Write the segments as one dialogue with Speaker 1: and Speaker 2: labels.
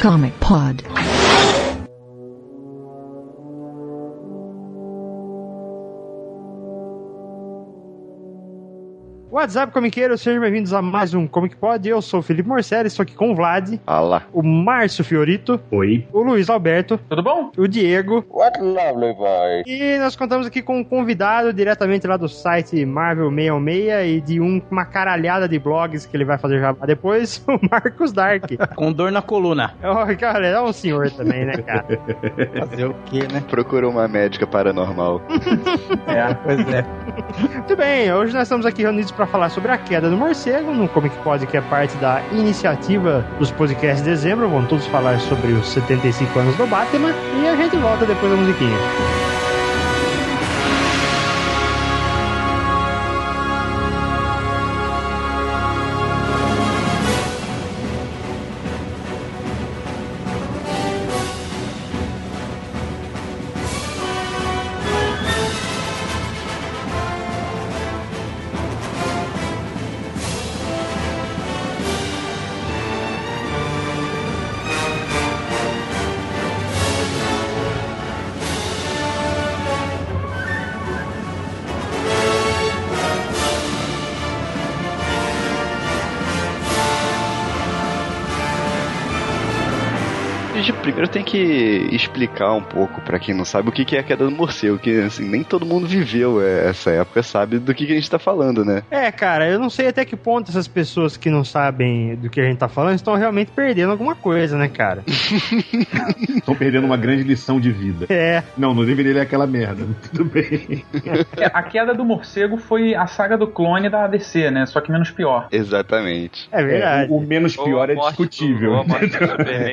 Speaker 1: Comic Pod.
Speaker 2: WhatsApp Comiqueiro, sejam bem-vindos a mais um Comic Pod. Eu sou o Felipe Morcelli, estou aqui com o Vlad,
Speaker 3: Alá.
Speaker 2: o Márcio Fiorito,
Speaker 4: Oi.
Speaker 2: o Luiz Alberto,
Speaker 5: Tudo bom?
Speaker 2: o Diego.
Speaker 3: What lovely boy.
Speaker 2: E nós contamos aqui com um convidado diretamente lá do site Marvel 616 e de um- uma caralhada de blogs que ele vai fazer já depois, o Marcos Dark.
Speaker 6: Com dor na coluna.
Speaker 2: oh, cara, é um senhor também, né, cara?
Speaker 6: Fazer o quê, né?
Speaker 3: Procura uma médica paranormal.
Speaker 5: É.
Speaker 6: Pois é.
Speaker 2: Muito bem, hoje nós estamos aqui reunidos para falar sobre a queda do morcego, no Comic Pod, que é parte da iniciativa dos podcasts de dezembro. Vão todos falar sobre os 75 anos do Batman e a gente volta depois da musiquinha.
Speaker 3: Explicar um pouco pra quem não sabe o que que é a queda do morcego, que assim, nem todo mundo viveu é, essa época, sabe do que, que a gente tá falando, né?
Speaker 2: É, cara, eu não sei até que ponto essas pessoas que não sabem do que a gente tá falando estão realmente perdendo alguma coisa, né, cara?
Speaker 4: Estão perdendo uma grande lição de vida.
Speaker 2: É,
Speaker 4: Não, não deveria ler aquela merda. Tudo bem.
Speaker 5: É, A queda do morcego foi a saga do clone da ADC, né? Só que menos pior.
Speaker 3: Exatamente.
Speaker 2: é verdade.
Speaker 4: É, o, o menos pior é discutível.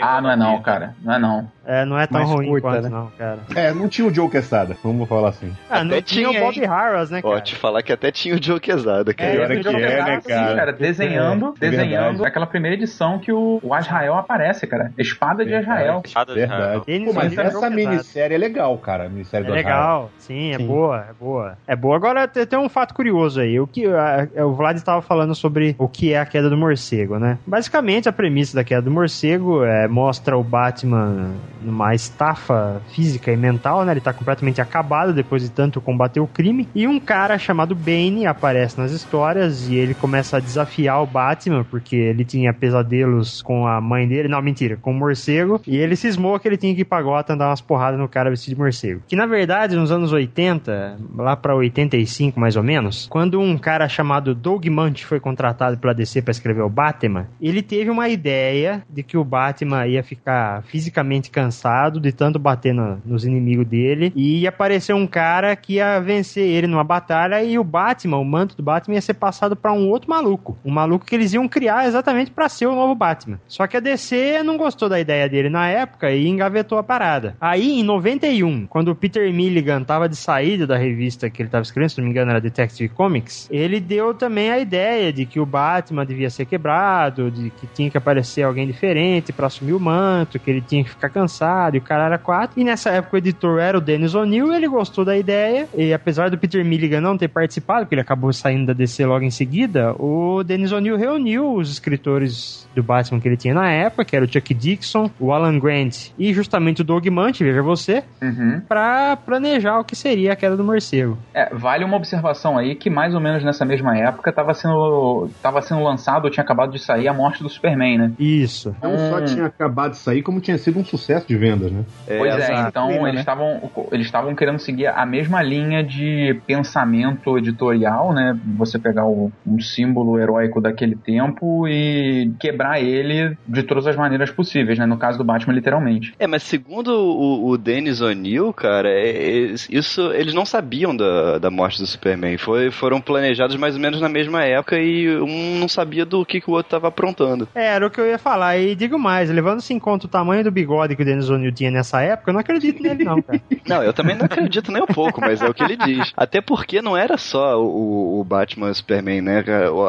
Speaker 5: Ah, não é não, cara. Não é não.
Speaker 2: É, não é tão
Speaker 6: Mais
Speaker 2: ruim
Speaker 6: curta,
Speaker 2: quanto,
Speaker 6: né?
Speaker 2: não, cara.
Speaker 4: É, não tinha o Joe Quesada, vamos falar assim.
Speaker 2: Ah, não
Speaker 3: Até
Speaker 2: tinha o
Speaker 3: tinha,
Speaker 2: Bob
Speaker 3: hein?
Speaker 2: Harris, né, cara?
Speaker 3: Te falar que até tinha o Joe Quesada, cara.
Speaker 4: Pior é
Speaker 5: esse
Speaker 4: que é, né,
Speaker 5: sim,
Speaker 4: cara?
Speaker 5: Desenhando,
Speaker 4: É,
Speaker 5: desenhando
Speaker 4: verdade.
Speaker 5: aquela primeira edição que o, o Azrael aparece, cara. Espada de
Speaker 4: Verdade.
Speaker 5: Azrael.
Speaker 4: Verdade.
Speaker 2: Eles
Speaker 4: Pô, mas essa minissérie é legal, cara. A minissérie
Speaker 2: É
Speaker 4: do
Speaker 2: legal, sim, é
Speaker 6: Sim.
Speaker 2: boa, é boa. É boa. Agora tem, um fato curioso aí. O que a- o Vlad estava falando sobre o que é a queda do morcego, né? Basicamente a premissa da queda do morcego é mostra o Batman numa estafa física e mental, né? Ele tá completamente acabado depois de tanto combater o crime. E um cara chamado Bane aparece nas histórias e ele começa a desafiar o Batman porque ele tinha pesadelos com a mãe dele. Não, mentira, com o morcego. E ele cismou que ele tinha que ir pra Gotham dar umas porradas no cara vestido de morcego. Que na verdade, nos anos 80, lá pra 85 mais ou menos, quando um cara chamado Doug Munch foi contratado pela DC pra escrever o Batman, ele teve uma ideia de que o Batman ia ficar fisicamente cansado de tanto bater no- nos inimigos dele e ia aparecer um cara que ia vencer ele numa batalha e o Batman, o manto do Batman ia ser passado pra um outro maluco. Um maluco que eles iam criar exatamente pra ser o novo Batman. Só que a DC não gostou da ideia dele na época e engavetou a parada. Aí, em 91, quando o Peter Milligan tava de saída da revista que ele tava escrevendo, se não me engano era Detective Comics, ele deu também a ideia de que o Batman devia ser quebrado, de que tinha que aparecer alguém diferente pra assumir o manto, que ele tinha que ficar cansado e o cara era quatro. E nessa época o editor era o Dennis O'Neill, ele gostou da ideia e apesar do Peter Milligan não ter participado, porque ele acabou saindo da DC logo em seguida, o Dennis O'Neill reuniu os escritores do Batman que ele tinha na época, que era o Chuck Dixon, o Alan Grant e justamente o Doug Munch, veja você,
Speaker 5: Uhum.
Speaker 2: pra planejar o que seria a queda do morcego.
Speaker 5: É, vale uma observação aí que mais ou menos nessa mesma época tava sendo, tava sendo lançado, ou tinha acabado de sair a morte do Superman, né?
Speaker 2: Isso.
Speaker 4: Não só
Speaker 5: Hum.
Speaker 4: tinha acabado de sair, como tinha sido um sucesso de vendas, né?
Speaker 5: Pois é, então
Speaker 6: Clima,
Speaker 5: eles
Speaker 6: né?
Speaker 5: estavam eles estavam querendo seguir a mesma linha de pensamento editorial, né? Você pegar o, um símbolo heróico daquele tempo e quebrar ele de todas as maneiras possíveis, né? No caso do Batman, literalmente.
Speaker 3: É, mas segundo o, o Dennis O'Neill, cara, é- é- isso eles não sabiam da, da morte do Superman. Foi, foram planejados mais ou menos na mesma época e um não sabia do que, que o outro tava aprontando.
Speaker 2: É, era o que eu ia falar. E digo mais, levando-se em conta o tamanho do bigode que o Dennis O'Neill tinha nessa época, eu não acredito nele não, cara.
Speaker 3: Não, eu também não acredito nem um pouco, mas é o que ele diz. Até porque não era só o, o Batman e o Superman, né?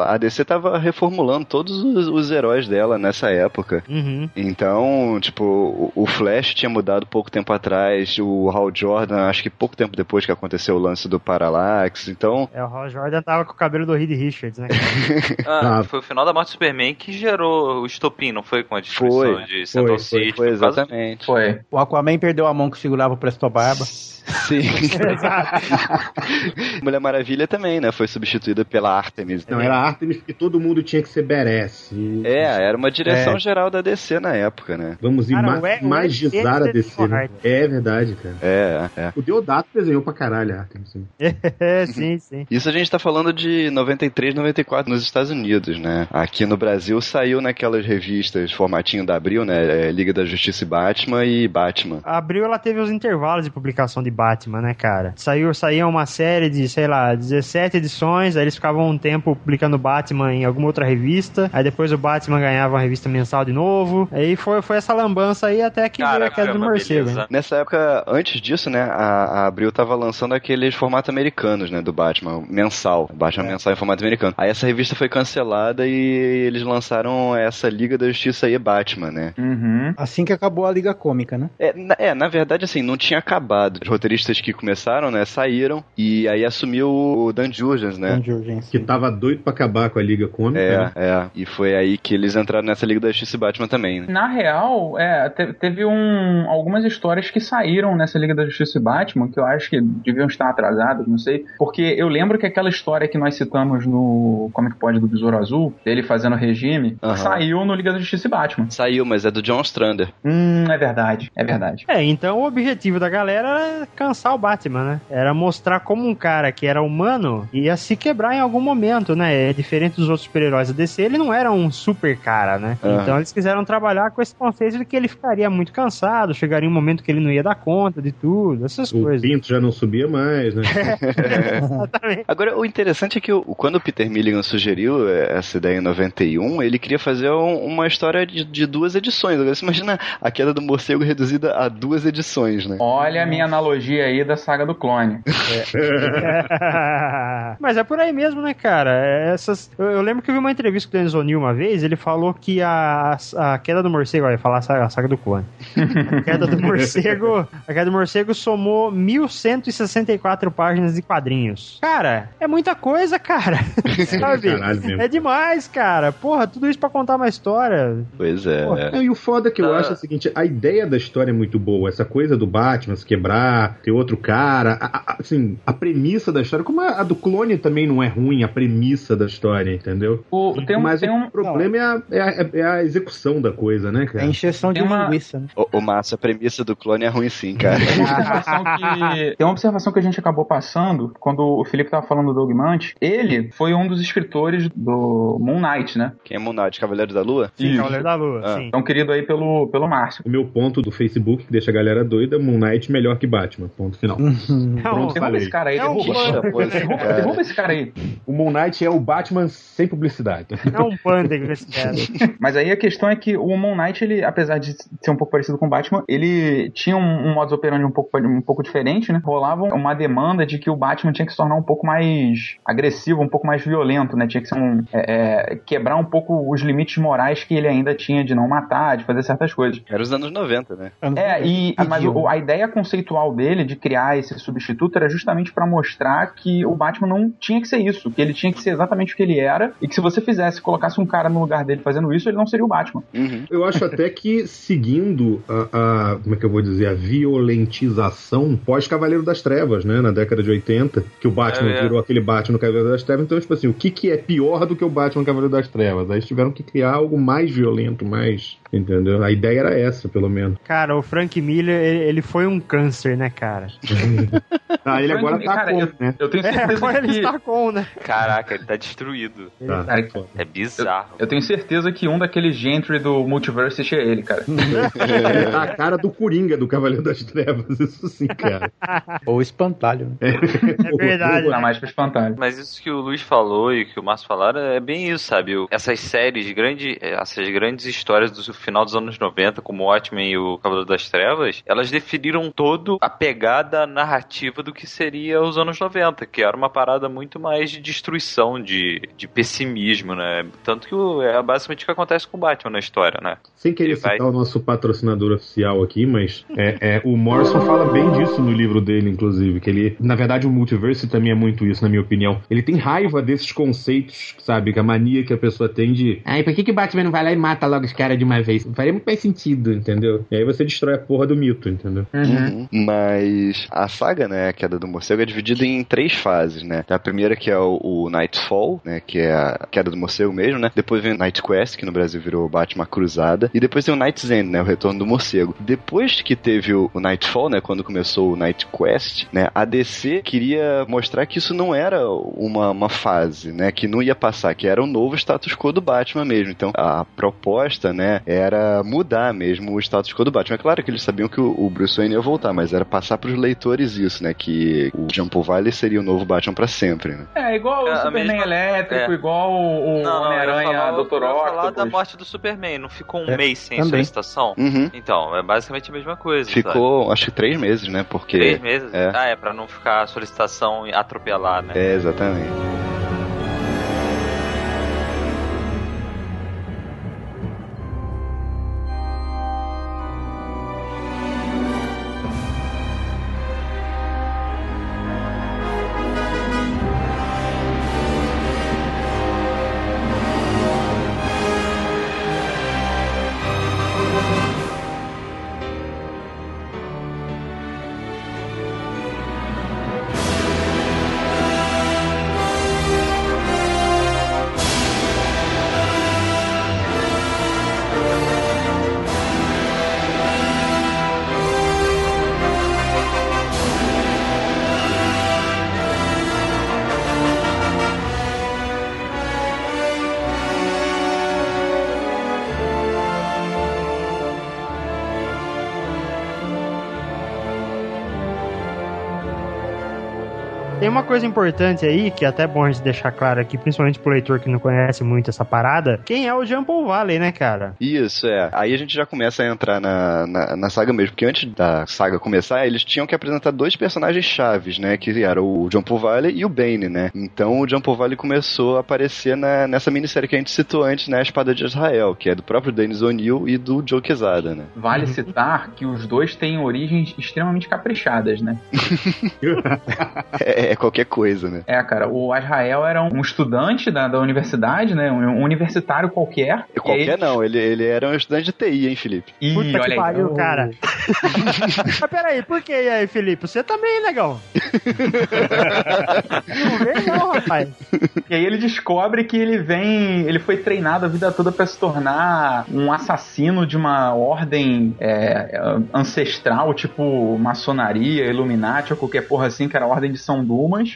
Speaker 3: A DC tava reformulando todos os, os heróis dela nessa época.
Speaker 2: Uhum.
Speaker 3: Então, tipo, o- o Flash tinha mudado pouco tempo atrás, o Hal Jordan, acho que pouco tempo depois que aconteceu o lance do Parallax. Então,
Speaker 2: É, o Hal Jordan tava com o cabelo do Reed Richards, né?
Speaker 7: Ah,
Speaker 4: Ah.
Speaker 7: foi o final da morte do Superman que gerou o estopim, não foi? Com a destruição
Speaker 4: Foi,
Speaker 7: de Central
Speaker 4: foi, foi.
Speaker 3: Foi, foi exatamente.
Speaker 5: Foi.
Speaker 6: O Aquaman perdeu a mão que segurava o Presto Barba.
Speaker 3: Sim. Mulher Maravilha também, né? Foi substituída pela Artemis.
Speaker 4: Não, era Artemis porque todo mundo tinha que ser badass. E
Speaker 3: É, era uma direção
Speaker 6: É.
Speaker 3: geral da DC na época, né?
Speaker 4: Vamos
Speaker 2: Cara,
Speaker 4: ima-
Speaker 2: o o
Speaker 4: magizar
Speaker 2: E-
Speaker 4: a DC. Né? É verdade, cara.
Speaker 3: É, é.
Speaker 4: O Deodato desenhou pra caralho a Artemis. sim.
Speaker 2: É, sim, sim.
Speaker 3: Isso a gente tá falando de 93, 94 nos Estados Unidos, né? Aqui no Brasil saiu naquelas revistas, formatinho da Abril, né? É, Liga da Justiça e Batman e Batman.
Speaker 2: A Abril ela teve os intervalos de publicação de Batman, né, cara? Saiu, saía uma série de, sei lá, 17 edições, aí eles ficavam um tempo publicando Batman em alguma outra revista, aí depois o Batman ganhava uma revista mensal de novo, aí foi, foi essa lambança aí até que veio a queda do
Speaker 1: Caramba,
Speaker 2: morcego. né?
Speaker 3: Nessa época, antes disso, né, a, a Abril tava lançando aqueles formatos americanos, né, do Batman, mensal. Batman mensal em formato americano. Aí essa revista foi cancelada e eles lançaram essa Liga da Justiça e Batman, né?
Speaker 5: Uhum.
Speaker 6: Assim que acabou a Liga Cômica, né?
Speaker 3: É na, é, na verdade, assim, não tinha acabado. Os roteiristas que começaram, né, saíram e aí assumiu o Dan Jurgens, né?
Speaker 6: De urgência.
Speaker 4: Que tava doido pra acabar com a Liga Cômica.
Speaker 3: É,
Speaker 4: né?
Speaker 3: é. E foi aí que eles entraram nessa Liga da Justiça e Batman também, né?
Speaker 5: Na real, é, te- teve um, algumas histórias que saíram nessa Liga da Justiça e Batman, que eu acho que deviam estar atrasadas, não sei. Porque eu lembro que aquela história que nós citamos no Comic Pod do Besouro Azul, dele fazendo regime, saiu no Liga da Justiça e Batman.
Speaker 3: Saiu, mas é do John Strander.
Speaker 5: Hum, é verdade, é verdade.
Speaker 2: É, então o objetivo da galera era cansar o Batman, né? Era mostrar como um cara que era humano ia se quebrar em algum momento, né? É diferente dos outros super-heróis da DC, ele não era um super cara, né?
Speaker 3: Aham.
Speaker 2: Então eles quiseram trabalhar com esse conceito de que ele ficaria muito cansado, chegaria um momento que ele não ia dar conta de tudo, essas
Speaker 4: O
Speaker 2: coisas.
Speaker 4: pinto já não subia mais, né?
Speaker 2: Exatamente.
Speaker 3: Agora, o interessante é que o- quando o Peter Milligan sugeriu eh, essa ideia em 91, ele queria fazer um- uma história de, de duas edições. Agora, você imagina a queda do morcego reduzida a duas edições, né?
Speaker 5: Olha a minha analogia aí da saga do clone.
Speaker 2: Mas é por aí mesmo, né, cara? Essas, eu, eu lembro que eu vi uma entrevista com o Dennis O'Neill uma vez, ele falou que a, a queda do morcego, olha, falar a saga, a saga do clone. A queda do morcego, a queda do morcego somou 1164 páginas de quadrinhos. Cara, é muita coisa, cara. Sabe?
Speaker 4: Caralho.
Speaker 2: É demais, cara. Porra, tudo isso pra contar uma história.
Speaker 3: Pois é. É.
Speaker 4: não, e o foda que eu
Speaker 1: Ah.
Speaker 4: acho é o seguinte, a ideia da história é muito boa, essa coisa do Batman se quebrar, ter outro cara, a- a- assim, a premissa da história, como a, a do clone também não é ruim, a premissa da história, entendeu?
Speaker 5: O, tem um,
Speaker 4: Mas
Speaker 5: tem
Speaker 4: o
Speaker 5: um,
Speaker 4: problema é, a, é, a, é a execução da coisa, né,
Speaker 6: É
Speaker 4: cara?
Speaker 6: encheção de
Speaker 5: Tem uma-
Speaker 6: linguiça, né?
Speaker 3: O, o Márcio, a premissa do clone é ruim sim, cara.
Speaker 5: Tem uma observação que, tem uma observação que a gente acabou passando quando o Felipe tava falando do Doug Mant. Ele foi um dos escritores do Moon Knight, né?
Speaker 3: Quem é Moon Knight, Cavaleiro da Lua?
Speaker 2: Sim,
Speaker 5: Isso.
Speaker 2: Cavaleiro da Lua,
Speaker 3: Ah.
Speaker 2: sim.
Speaker 5: Então, querido aí pelo, pelo Márcio.
Speaker 4: O meu ponto do Facebook, que deixa a galera doida, Moon Knight melhor que Batman, ponto final.
Speaker 2: Não,
Speaker 4: Pronto,
Speaker 5: Derruba
Speaker 4: falei.
Speaker 5: esse cara aí,
Speaker 2: É um
Speaker 5: derruba.
Speaker 3: pô, esse
Speaker 5: Derruba,
Speaker 3: cara.
Speaker 5: derruba esse cara aí.
Speaker 4: O Moon Knight é o Batman sem publicidade.
Speaker 2: é um pândego esse cara.
Speaker 5: Mas aí a questão é que o Moon Knight, ele, apesar de ser um pouco parecido com o Batman, ele tinha um, um modus operandi um pouco, um pouco diferente, né? Rolava uma demanda de que o Batman tinha que se tornar um pouco mais agressivo, um pouco mais violento, né? Tinha que ser um, é, é, quebrar um pouco os limites morais que ele ainda tinha de não matar, de fazer certas coisas.
Speaker 3: Era os anos 90, né?
Speaker 5: É, e, mas o- a ideia conceitual dele de criar esse substituto era justamente pra mostrar que o Batman não tinha que ser isso, que ele tinha que ser exatamente o que ele era, e que se você fizesse, colocasse um cara no lugar dele fazendo isso, ele não seria o Batman.
Speaker 3: Uhum.
Speaker 4: Eu acho até que seguindo a, a- como é que eu vou dizer, a violentização pós-Cavaleiro das Trevas, né, na década de 80, que o Batman
Speaker 1: É, é.
Speaker 4: virou aquele Batman no Cavaleiro das Trevas, então, tipo assim, o que que é pior do que o Batman no Cavaleiro das Trevas? Aí eles tiveram que criar algo mais violento, mais, entendeu? A ideia era essa, pelo menos.
Speaker 2: Cara, o Frank Miller, ele, ele foi um câncer, né, cara?
Speaker 4: Ah, ele agora tá
Speaker 5: Cara,
Speaker 4: com,
Speaker 5: eu,
Speaker 4: né?
Speaker 5: eu tenho
Speaker 2: É,
Speaker 5: certeza
Speaker 2: agora ele
Speaker 5: que...
Speaker 2: está com, né?
Speaker 1: Caraca, ele tá destruído.
Speaker 4: Tá,
Speaker 5: Cara,
Speaker 4: foda.
Speaker 1: É bizarro.
Speaker 5: Eu tenho certeza que um daqueles gentry do multiverse é ele, cara.
Speaker 4: Ele tá a cara do Coringa do Cavaleiro das Trevas, isso sim, cara.
Speaker 6: Ou espantalho. né?
Speaker 2: É verdade.
Speaker 5: Tá mais pra espantalho.
Speaker 1: Mas isso que o Luiz falou e que o Márcio falaram é bem isso, sabe? Essas séries, grande, essas grandes histórias do final dos anos 90, como o Watchmen e o Cavaleiro das Trevas, elas definiram todo a pegada narrativa do que seria os anos 90, que era uma parada muito mais de destruição, de, de pessimismo, né? Tanto que o- é basicamente o que acontece com o Batman na história, né?
Speaker 4: Sem querer
Speaker 1: Ele
Speaker 4: citar
Speaker 1: vai-
Speaker 4: o nosso patrocinador oficial aqui, mas é, é, o Morrison fala bem disso no livro dele, inclusive. Que ele, na verdade, o multiverso também é muito isso, na minha opinião. Ele tem raiva desses conceitos, sabe? Que a mania que a pessoa tem de. Ai, por que, que Batman não vai lá e mata logo os caras de uma vez? Faria faz sentido, entendeu? E aí você destrói a porra do mito, entendeu?
Speaker 3: Uhum. Mas a saga, né, a queda do morcego, é dividida em três fases, né? A primeira que é o, o Nightfall, né, que é a queda do morcego mesmo, né? Depois vem o Night Quest, que no Brasil virou Batman Cruzada, e depois tem o Night's End, né, o retorno do morcego. Depois que teve o, o Nightfall, né, quando começou o Night Quest, né, a DC queria mostrar que isso não era uma, uma fase, né, que não ia passar, que era o novo status quo do Batman mesmo. Então a proposta, né, era mudar mesmo o status quo do Batman. É claro que eles sabiam que o, o Bruce Wayne ia voltar, mas era passar pros leitores isso, né, que o Jean Paul Valley seria o novo Batman pra sempre, né.
Speaker 5: É, igual o
Speaker 1: É, a
Speaker 5: Superman
Speaker 1: mesma-
Speaker 5: elétrico,
Speaker 1: é.
Speaker 5: igual o
Speaker 1: ia
Speaker 5: Homem-Aranha,
Speaker 1: falar-
Speaker 5: Dr.
Speaker 1: eu ia falar da
Speaker 5: Octopus.
Speaker 1: morte do Superman. Não ficou um
Speaker 6: É,
Speaker 1: mês sem
Speaker 6: também.
Speaker 1: solicitação?
Speaker 3: Uhum.
Speaker 1: Então, é basicamente a mesma coisa. sabe?
Speaker 3: Ficou, acho que três meses, né, porque...
Speaker 1: Três meses?
Speaker 3: É.
Speaker 1: Ah, é pra não ficar a solicitação atropelar, né?
Speaker 3: É, exatamente.
Speaker 2: Uma coisa importante aí, que é até bom a gente deixar claro aqui, principalmente pro leitor que não conhece muito essa parada. Quem é o Jean Paul Valley, né, cara?
Speaker 3: Isso, é. Aí a gente já começa a entrar na, na, na saga mesmo, porque antes da saga começar, eles tinham que apresentar dois personagens chaves, né, que eram o John Paul Valley e o Bane, né. Então o John Paul Valley começou a aparecer na, nessa minissérie que a gente citou antes, né, A Espada de Israel, que é do próprio Dennis O'Neill e do Joe Quesada, né.
Speaker 5: Vale citar que os dois têm origens extremamente caprichadas, né?
Speaker 3: É, é qualquer coisa, né.
Speaker 5: É, cara, o Azrael era um estudante da, da universidade, né? Um universitário qualquer.
Speaker 3: E Qualquer
Speaker 5: E aí-
Speaker 3: não, ele, ele era um estudante de TI, hein, Felipe?
Speaker 5: Ih,
Speaker 2: Puta que
Speaker 5: olha aí.
Speaker 2: pariu, cara. Mas peraí, por que aí, Felipe? Você também, negão. não vem não, rapaz.
Speaker 5: E aí ele descobre que ele vem. Ele foi treinado a vida toda pra se tornar um assassino de uma ordem é, ancestral, tipo maçonaria, Illuminati ou qualquer porra assim, que era a ordem de São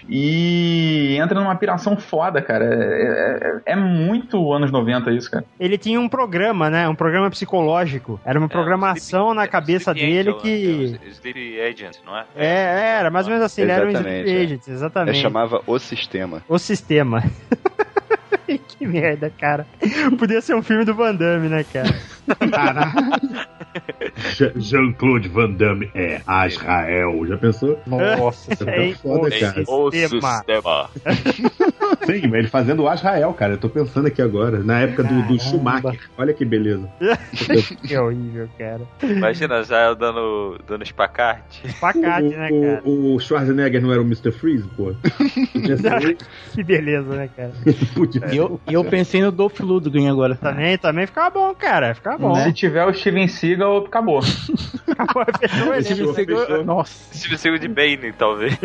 Speaker 5: E entra numa piração foda, cara. É, é- é muito anos 90 isso, cara.
Speaker 2: Ele tinha um programa, né? Um programa psicológico. Era uma
Speaker 1: É,
Speaker 2: programação na
Speaker 1: é,
Speaker 2: cabeça
Speaker 1: Sleep
Speaker 2: dele
Speaker 1: Angel,
Speaker 2: que.
Speaker 1: É o Sleep Agent, não é?
Speaker 2: É, era mais ou menos assim. Ele era um Sleep
Speaker 3: é.
Speaker 2: Agent,
Speaker 3: É,
Speaker 2: exatamente.
Speaker 3: chamava O Sistema.
Speaker 2: O sistema. que merda, cara. Podia ser um filme do Van Damme, né, cara?
Speaker 4: Je- Jean-Claude Van Damme é Azrael. Já pensou?
Speaker 6: Nossa.
Speaker 4: Tá
Speaker 2: É,
Speaker 4: foda,
Speaker 2: o
Speaker 4: cara.
Speaker 1: O
Speaker 2: sistema.
Speaker 1: sistema.
Speaker 4: Sim, mas ele fazendo o Azrael, cara. Eu tô pensando aqui agora. Na época do, do. Schumacher. Olha que beleza.
Speaker 2: Que horrível, cara.
Speaker 1: Imagina já dando, dando espacate.
Speaker 2: Espacate, né,
Speaker 4: o,
Speaker 2: cara?
Speaker 4: o, o Schwarzenegger não era o Mr. Freeze, pô? Podia ser ele.
Speaker 2: Que beleza, né, cara?
Speaker 4: Podia
Speaker 6: E eu, e eu pensei no Dolph Lundgren agora.
Speaker 2: Também, também ficava bom, cara. Ficava bom.
Speaker 5: Se tiver o Steven Seagal, acabou.
Speaker 2: Acabou, fechou ele.
Speaker 6: Steven Seagal- Nossa.
Speaker 1: Se você de Bane, talvez.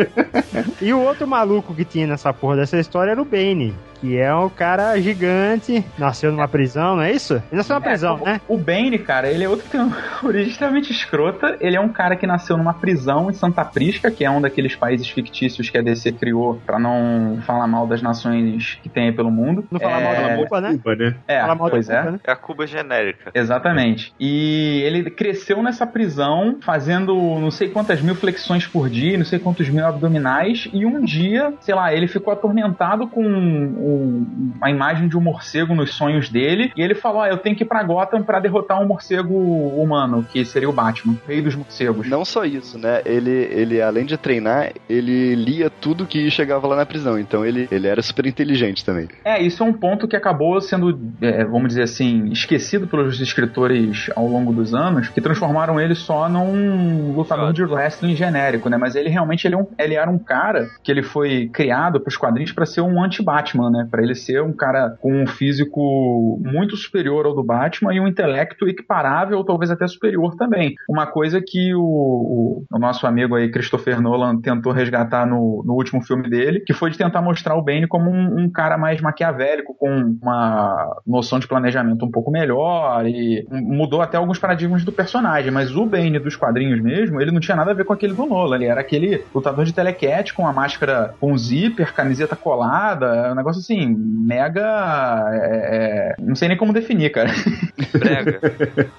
Speaker 2: E o outro maluco que tinha nessa porra dessa história era o Bane, que é um cara gigante, nasceu numa prisão, não é isso? Ele nasceu numa prisão,
Speaker 5: É,
Speaker 2: né?
Speaker 5: O Bane, cara, ele é outro que tem uma origem extremamente escrota. Ele é um cara que nasceu numa prisão em Santa Prisca, que é um daqueles países fictícios que a DC criou pra não falar mal das nações que tem aí pelo mundo.
Speaker 2: Não falar mal
Speaker 5: É,
Speaker 2: da Cuba, né?
Speaker 4: Cuba, né?
Speaker 5: É,
Speaker 2: Falar mal da
Speaker 5: pois é.
Speaker 2: Cuba, né?
Speaker 1: É a Cuba genérica.
Speaker 5: Exatamente. E ele cresceu nessa prisão, fazendo não sei quantas mil flexões por dia, não sei quantos mil abdominais, e um dia, sei lá, ele ficou atormentado com um- a imagem de um morcego nos sonhos dele, e ele falou: ah, eu tenho que ir pra Gotham pra derrotar um morcego humano, que seria o Batman, rei dos morcegos.
Speaker 3: Não só isso, né? Ele, ele além de treinar, ele lia tudo que chegava lá na prisão. Então ele, ele era super inteligente também.
Speaker 5: É, isso é um ponto que acabou sendo, é, vamos dizer assim, esquecido pelos escritores ao longo dos anos, que transformaram ele só num lutador de wrestling genérico, né? Mas ele realmente ele, é um- ele era um cara que ele foi criado pros quadrinhos pra ser um anti-Batman, né? Pra ele ser um cara com um físico muito superior ao do Batman e um intelecto equiparável, talvez até superior também. Uma coisa que o, o, o nosso amigo aí, Christopher Nolan, tentou resgatar no, no último filme dele, que foi de tentar mostrar o Bane como um, um cara mais maquiavélico, com uma noção de planejamento um pouco melhor e mudou até alguns paradigmas do personagem, mas o Bane dos quadrinhos mesmo, ele não tinha nada a ver com aquele do Nolan, ele era aquele lutador de telecat com a máscara com zíper, camiseta colada, é um negócio assim, mega. é, é, não sei nem como definir, cara.
Speaker 1: Brega.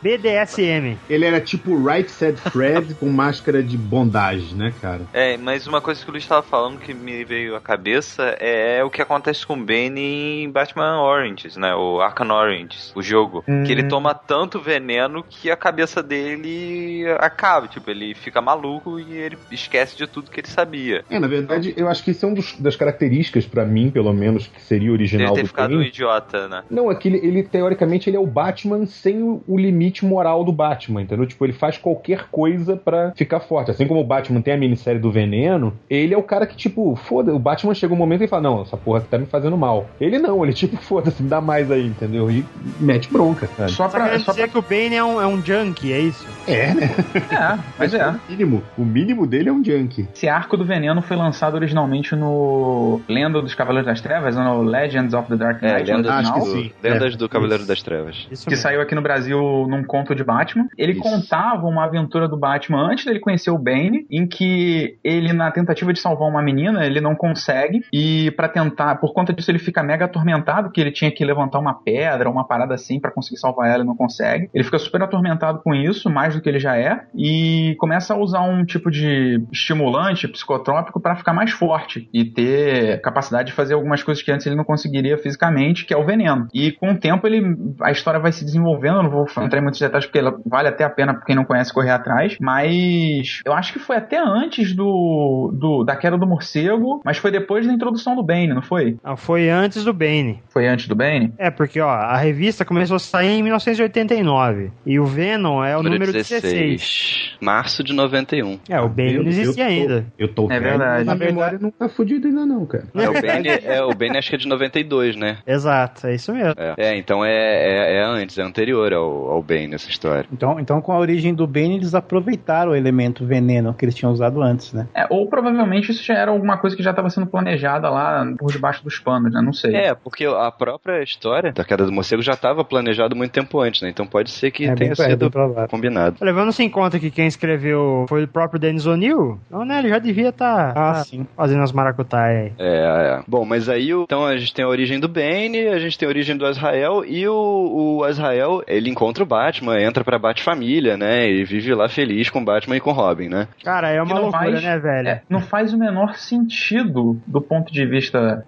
Speaker 2: BDSM.
Speaker 4: Ele era tipo Right Said Fred com máscara de bondage, né, cara?
Speaker 1: É, mas uma coisa que o Luiz estava falando que me veio à cabeça é o que acontece com o Bane em Batman Oranges, né? O Arkham Oranges, o jogo. Que ele toma tanto veneno que a cabeça dele acaba. Tipo, ele fica maluco e ele esquece de tudo que ele sabia.
Speaker 4: É, na verdade, eu acho que isso é uma das características, pra mim, pelo menos, que seria
Speaker 1: Ele
Speaker 4: original
Speaker 1: ter
Speaker 4: do
Speaker 1: ficado um idiota, né?
Speaker 4: Não, é que ele, ele, teoricamente, ele é o Batman sem o, o limite moral do Batman, entendeu? Tipo, ele faz qualquer coisa pra ficar forte. Assim como o Batman tem a minissérie do Veneno, ele é o cara que, tipo, foda o Batman chega um momento e fala, não, essa porra aqui tá me fazendo mal. Ele não, ele tipo, foda-se, me dá mais aí, entendeu? E mete bronca, sabe?
Speaker 5: Só pra.
Speaker 2: querendo
Speaker 5: Só
Speaker 2: dizer
Speaker 5: pra
Speaker 2: que o Bane é um, é um junkie, é isso?
Speaker 4: É, né?
Speaker 5: é, mas é.
Speaker 4: O mínimo, o mínimo dele é um junkie.
Speaker 5: Esse arco do veneno foi lançado originalmente no Lenda dos Cavaleiros das Trevas, no Legends of the Dark
Speaker 3: É,
Speaker 5: Knight
Speaker 3: lendas,
Speaker 4: Acho que
Speaker 3: do, lendas
Speaker 4: É,
Speaker 3: do Cavaleiro
Speaker 4: isso.
Speaker 3: das Trevas.
Speaker 2: Isso
Speaker 5: que
Speaker 2: mesmo.
Speaker 5: saiu aqui no Brasil num conto de Batman. Ele
Speaker 3: Isso.
Speaker 5: contava uma aventura do Batman antes dele conhecer o Bane, em que ele, na tentativa de salvar uma menina, ele não consegue, e pra tentar, por conta disso, ele fica mega atormentado, que ele tinha que levantar uma pedra, uma parada assim, pra conseguir salvar ela e não consegue. Ele fica super atormentado com isso, mais do que ele já é, e começa a usar um tipo de estimulante psicotrópico pra ficar mais forte e ter capacidade de fazer algumas coisas que antes ele não conseguiria fisicamente, que é o veneno. E com o tempo ele a história vai se desenvolvendo, eu não vou entrar em muitos detalhes porque ela vale até a pena pra quem não conhece correr atrás, mas eu acho que foi até antes do, do da queda do morcego, mas foi depois da introdução do Bane, não foi?
Speaker 2: Ah, foi antes do Bane.
Speaker 5: Foi antes do Bane?
Speaker 2: É, porque ó, a revista começou a sair em 1989 e o Venom é o número 16.
Speaker 3: Março de 91.
Speaker 2: É, o Bane não existia
Speaker 4: eu tô-
Speaker 2: ainda.
Speaker 4: Eu tô
Speaker 5: É verdade.
Speaker 2: Na verdade-
Speaker 4: memória não tá fodida ainda não, cara.
Speaker 3: É, o Bane, é, o Bane acho que é de 92, né?
Speaker 2: Exato, é isso mesmo.
Speaker 3: É, É, então é, é, é antes, é anterior ao, ao Bane essa história.
Speaker 6: Então, então, com a origem do Bane, eles aproveitaram o elemento veneno que eles tinham usado antes, né?
Speaker 5: É, ou provavelmente isso já era alguma coisa que já estava sendo planejada lá por debaixo dos panos, né? Não sei.
Speaker 3: É, porque a própria história da queda do morcego já estava planejado muito tempo antes, né? Então pode ser que
Speaker 6: é
Speaker 3: tenha
Speaker 6: é
Speaker 3: sido combinado.
Speaker 2: Levando-se em conta que quem escreveu foi o próprio Dennis O'Neill, então né, ele já devia estar
Speaker 6: Ah, sim.
Speaker 2: fazendo as maracutaias aí.
Speaker 3: É, é. Bom, mas aí então a gente tem a origem do Bane, a gente tem a origem do Azrael e o, o Azrael, ele encontra o Batman, entra pra Bat-família, né? E vive lá feliz com o Batman e com o Robin, né?
Speaker 2: Cara, é uma
Speaker 5: não
Speaker 2: loucura,
Speaker 5: faz-
Speaker 2: né, velho?
Speaker 5: É, não faz o menor sentido do ponto de vista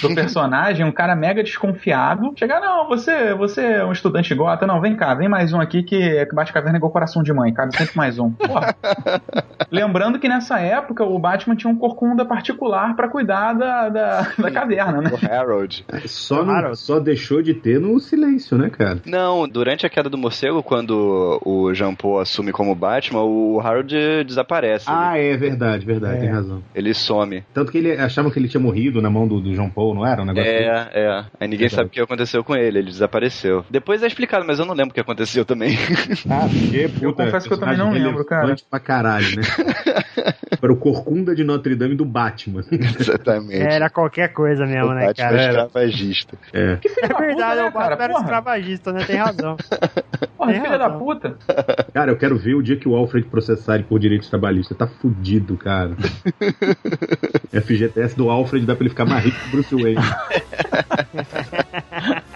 Speaker 5: do personagem, um cara mega desconfiado. Chegar, não, você, você é um estudante gota, não, vem cá, vem mais um aqui que, que bate caverna igual coração de mãe, cabe sempre mais um. Porra. Lembrando que nessa época o Batman tinha um corcunda particular pra cuidar da, da, da caverna, né?
Speaker 3: O Harold.
Speaker 4: Só, não-
Speaker 2: Claro.
Speaker 4: só deixou de ter no silêncio, né, cara?
Speaker 3: Não, durante a queda do morcego, quando o Jean Paul assume como Batman, o Harold desaparece.
Speaker 4: Ah, é verdade, verdade,
Speaker 6: É.
Speaker 4: tem razão.
Speaker 3: Ele, ele some.
Speaker 4: Tanto que ele achava que ele tinha morrido na mão do, do João Paul, não era? Um negócio assim?
Speaker 3: É, é. Aí ninguém
Speaker 4: Verdade.
Speaker 3: sabe o que aconteceu com ele, ele desapareceu. Depois é explicado, mas eu não lembro o que aconteceu também.
Speaker 4: Ah, porque, puta,
Speaker 5: Eu confesso que eu também não lembro, cara.
Speaker 4: Pra caralho, né? Para o Corcunda de Notre Dame do Batman.
Speaker 3: Exatamente.
Speaker 2: Era qualquer coisa
Speaker 3: o
Speaker 2: mesmo, né,
Speaker 3: Batman
Speaker 2: cara?
Speaker 3: escravagista.
Speaker 4: É.
Speaker 5: Que filho
Speaker 2: É
Speaker 5: da puta,
Speaker 2: verdade,
Speaker 5: né,
Speaker 2: o
Speaker 5: cara?
Speaker 2: Batman era escravagista, né? Tem razão.
Speaker 5: porra,
Speaker 2: Tem
Speaker 5: filha da
Speaker 2: razão.
Speaker 5: puta.
Speaker 4: Cara, eu quero ver o dia que o Alfred processar ele por direitos trabalhistas. Tá fudido, cara. FGTS do Alfred dá pra ele ficar mais rico que o Bruce Wayne.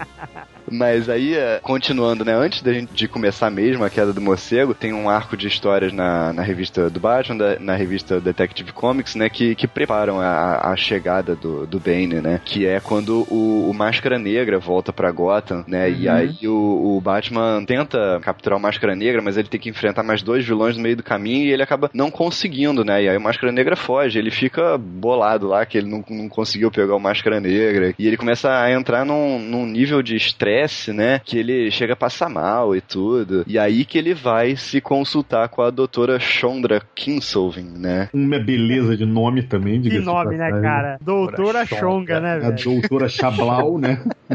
Speaker 3: Mas aí, é, continuando, né? Antes da gente de começar mesmo a queda do morcego, tem um arco de histórias na, na revista do Batman, da- na revista Detective Comics, né? Que, que preparam a, a chegada do, do Bane, né? Que é quando o, o Máscara Negra volta pra Gotham, né? E
Speaker 5: Uhum.
Speaker 3: aí o, o Batman tenta capturar o Máscara Negra, mas ele tem que enfrentar mais dois vilões no meio do caminho e ele acaba não conseguindo, né? E aí o Máscara Negra foge, ele fica bolado lá que ele não, não conseguiu pegar o Máscara Negra e ele começa a entrar num, num nível de estresse né, que ele chega a passar mal e tudo. E aí que ele vai se consultar com a doutora Chandra Kinsolving, né?
Speaker 4: Uma beleza de nome também,
Speaker 2: Que
Speaker 4: diga
Speaker 2: nome, né, cara? Doutora Chonga, né,
Speaker 4: A
Speaker 2: velho?
Speaker 4: doutora Chablau, né?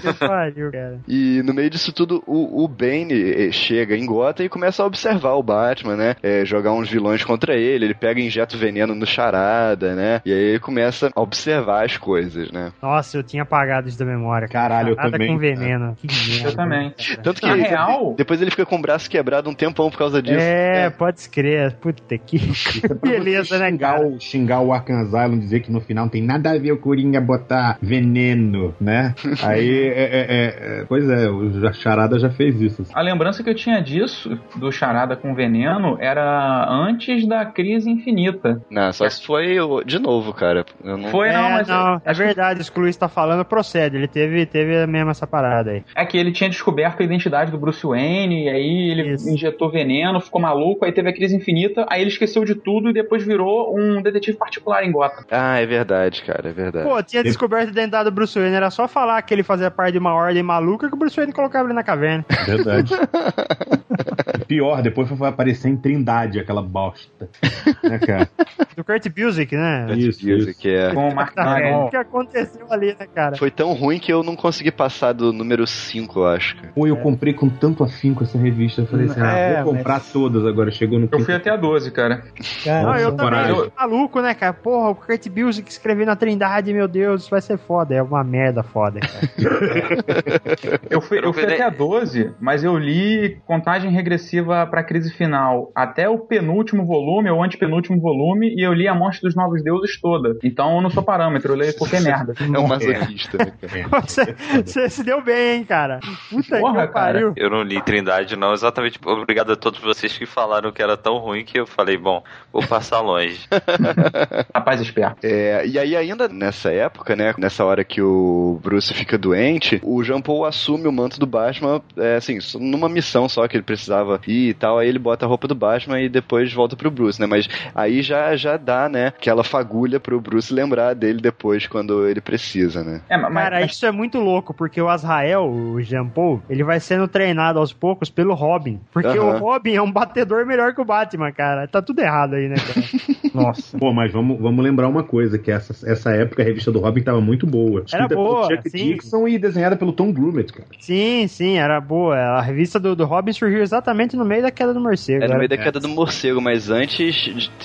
Speaker 2: Que pariu, cara.
Speaker 3: E no meio disso tudo, o, o Bane eh, chega em Gotham e começa a observar o Batman, né? É, jogar uns vilões contra ele, ele pega e injeta o veneno no charada, né? E aí ele começa a observar as coisas, né?
Speaker 2: Nossa, eu tinha apagado isso da memória. cara.
Speaker 4: Caralho, eu
Speaker 2: Charada com veneno. Que merda.
Speaker 5: Eu também.
Speaker 2: cara.
Speaker 3: Tanto que
Speaker 5: Na real-
Speaker 3: depois ele fica com o braço quebrado um tempão por causa disso.
Speaker 2: É, pode escrever. Puta que.
Speaker 4: Isso é
Speaker 2: Beleza, né,
Speaker 4: xingar
Speaker 2: cara?
Speaker 4: O, xingar o Arkham Asylum, dizer que no final não tem nada a ver o Coringa botar veneno, né? Aí, é, é, é, é, pois é, o Charada já fez isso.
Speaker 5: A lembrança que eu tinha disso, do Charada com veneno, era antes da crise infinita.
Speaker 3: Não, só se foi de novo, cara. Não...
Speaker 5: Foi,
Speaker 2: é,
Speaker 5: não, mas.
Speaker 2: não, é verdade, isso que o Luiz tá falando procede. Ele teve, teve mesmo essa parada aí.
Speaker 5: É que ele tinha descoberto a identidade do Bruce Wayne, e aí ele
Speaker 2: Isso.
Speaker 5: injetou veneno, ficou maluco, aí teve a crise infinita, aí ele esqueceu de tudo e depois virou um detetive particular em Gotham.
Speaker 3: Ah, é verdade, cara, é verdade.
Speaker 2: Pô, tinha descoberto a identidade do Bruce Wayne, era só falar que ele fazia parte de uma ordem maluca que o Bruce Wayne colocava ele na caverna.
Speaker 4: Verdade. Pior, depois foi aparecer em Trindade, aquela bosta. Né, cara?
Speaker 2: Do Kurt Busiek, né?
Speaker 4: Isso,
Speaker 3: Isso,
Speaker 4: isso.
Speaker 3: que é.
Speaker 5: Com o Mark
Speaker 2: Tá o que aconteceu ali, né, cara?
Speaker 3: Foi tão ruim que eu não consegui passar do número 5, eu acho. cara.
Speaker 4: Pô, eu comprei com tanto afinco essa revista. Eu falei assim, ah,
Speaker 6: É,
Speaker 4: vou comprar
Speaker 6: mas-
Speaker 4: todas agora. Chegou no
Speaker 5: Eu fui até a 12, cara.
Speaker 6: Cara,
Speaker 2: Não, eu
Speaker 4: Nossa,
Speaker 2: também, eu maluco, né, cara? Porra, o Kurt Busiek escreveu na Trindade, meu Deus, isso vai ser foda. É uma merda foda, cara.
Speaker 5: Eu fui,
Speaker 1: Eu
Speaker 5: fui até a 12, mas eu li contagem regressiva pra crise final até o penúltimo volume, ou antepenúltimo volume, e eu li a Morte dos Novos Deuses toda. Então eu não sou parâmetro, eu leio qualquer merda.
Speaker 3: É um masoquista, né?
Speaker 2: Você, você se deu bem, hein, cara? Puta
Speaker 5: Porra,
Speaker 2: que pariu.
Speaker 1: Eu não li Trindade, não. Exatamente. Obrigado a todos vocês que falaram que era tão ruim que eu falei, bom, vou passar longe.
Speaker 5: Rapaz esperto.
Speaker 3: É, e aí, ainda nessa época, né? Nessa hora que o Bruce fica doente, o Jean Paul assume o manto do Batman, é, assim, numa missão só que ele precisava e tal. Aí ele bota a roupa do Batman e depois volta pro Bruce, né? Mas aí já, já dá, né? Aquela fagulha pro Bruce lembrar dele depois quando ele precisa, né?
Speaker 5: É, mas,
Speaker 2: Cara,
Speaker 5: mas-
Speaker 2: isso é muito louco, porque o Azrael, o Jean Paul, ele vai sendo treinado aos poucos pelo Robin. Porque o Robin é um batedor melhor que o Batman, cara. Tá tudo errado aí, né, cara?
Speaker 6: Nossa.
Speaker 4: Pô, mas vamos, vamos lembrar uma coisa, que essa, essa época a revista do Robin tava muito boa. Escrita
Speaker 2: boa,
Speaker 4: Chuck
Speaker 2: sim.
Speaker 4: Dixon e desenhada pelo Tom Grummett, cara.
Speaker 2: sim, sim, era boa. A revista do, do Robin surgiu exatamente no meio da queda do morcego.
Speaker 3: É no
Speaker 2: era-
Speaker 3: meio da queda do morcego, mas antes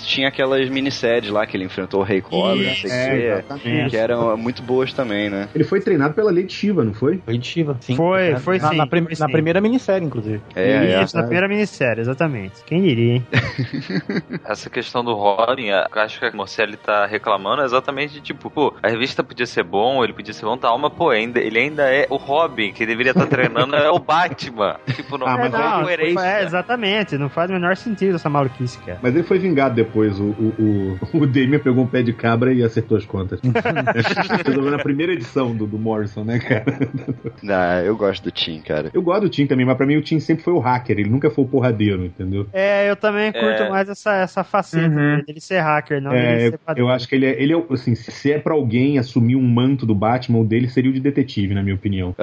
Speaker 3: tinha aquelas minisséries lá que ele enfrentou o Rei Cobra, não sei
Speaker 4: É, exatamente.
Speaker 3: que eram muito boas também, né?
Speaker 4: Ele foi treinado pela Lady Shiva, não foi?
Speaker 6: Foi de Shiva, sim.
Speaker 2: Foi, foi
Speaker 6: na,
Speaker 2: sim,
Speaker 6: Na, prim-
Speaker 2: foi
Speaker 6: na
Speaker 2: sim.
Speaker 6: primeira minissérie, inclusive.
Speaker 3: É, é.
Speaker 2: Isso, na primeira minissérie, exatamente. Quem diria, hein?
Speaker 1: Essa questão do Robin, acho que a Morcelli tá reclamando é exatamente tipo, pô, a revista podia ser bom, ele podia ser bom, tal, mas pô, ainda, ele ainda é o Robin, que deveria estar treinando é o Batman. Tipo, não
Speaker 4: Ah,
Speaker 1: é
Speaker 4: mas
Speaker 1: uma
Speaker 2: não,
Speaker 1: coerência.
Speaker 2: É, exatamente, não faz o menor sentido essa maluquice, cara.
Speaker 4: Mas ele foi vingado depois. O, o, o, o Damian pegou um pé de cabra e acertou as contas. Resolveu na primeira edição do, do Morrison, né, cara?
Speaker 3: Ah, eu gosto do Tim, cara.
Speaker 4: Eu gosto do Tim também, mas pra mim o Tim sempre foi o hacker. Ele nunca foi o porradeiro, entendeu?
Speaker 2: É, eu também curto
Speaker 1: É.
Speaker 2: mais essa, essa faceta
Speaker 5: Uhum.
Speaker 2: dele ser hacker, não
Speaker 4: É,
Speaker 2: dele ser
Speaker 4: eu acho que ele é, ele é, assim, se é pra alguém assumir um manto do Batman, o dele seria o de detetive, na minha opinião.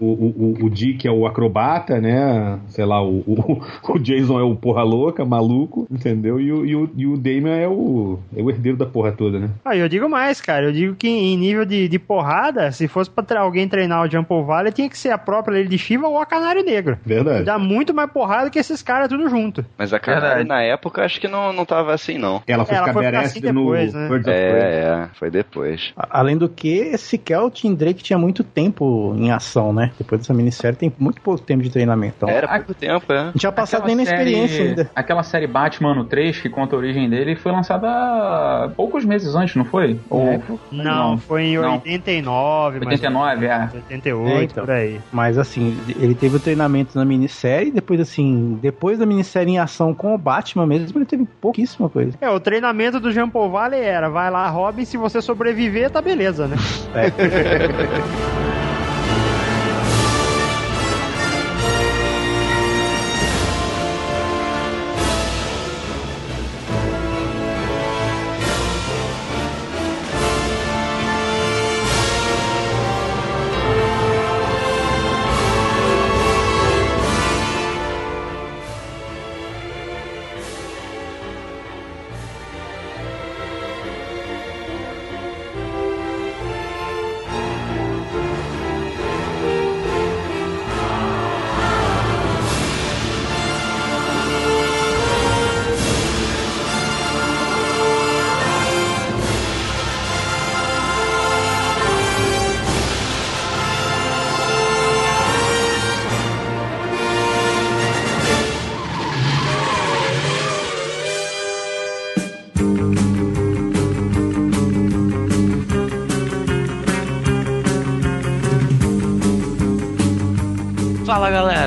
Speaker 4: O, o, o- o Dick é o acrobata, né? Sei lá, o, o, o Jason é o porra louca, maluco, entendeu? E o, e o, e o Damian é o, é o herdeiro da porra toda, né?
Speaker 2: Ah, eu digo mais, cara. Eu digo que em nível de, de porrada, se fosse pra alguém treinar o Jump Valley, tinha que ser a própria Lady de Shiva ou a Canário Negro.
Speaker 4: Verdade.
Speaker 2: Dá muito mais porrada que esses caras tudo junto.
Speaker 3: Mas a Canário na época acho que não, não tava assim, não.
Speaker 4: Ela foi
Speaker 2: Ela
Speaker 4: ficar
Speaker 2: foi ficar
Speaker 4: badass
Speaker 2: assim depois,
Speaker 4: no
Speaker 2: né?
Speaker 4: Of Prey.
Speaker 3: É, é, foi depois.
Speaker 6: Além do que, sequer o Tim Drake tinha muito tempo em ação, né? Depois dessa minissérie tem muito pouco tempo de treinamento. Então,
Speaker 3: Era pouco tempo, é.
Speaker 6: Não tinha passado
Speaker 5: Aquela
Speaker 6: nem na experiência
Speaker 5: série-
Speaker 6: ainda.
Speaker 5: Aquela série Batman no 3, que conta a origem dele, foi lançada poucos meses antes, não foi? Ou...
Speaker 6: É,
Speaker 2: Não,
Speaker 5: Não,
Speaker 2: foi em
Speaker 5: não.
Speaker 2: 89, mais
Speaker 5: 89, é.
Speaker 2: ou menos, 88,
Speaker 6: É, então.
Speaker 2: por aí.
Speaker 6: Mas assim, ele teve o treinamento na minissérie, depois assim, depois da minissérie em ação com o Batman mesmo, ele teve pouquíssima coisa.
Speaker 2: É, o treinamento do Jean Paul Valley era, vai lá, Robin, se você sobreviver, tá beleza, né?
Speaker 7: Fala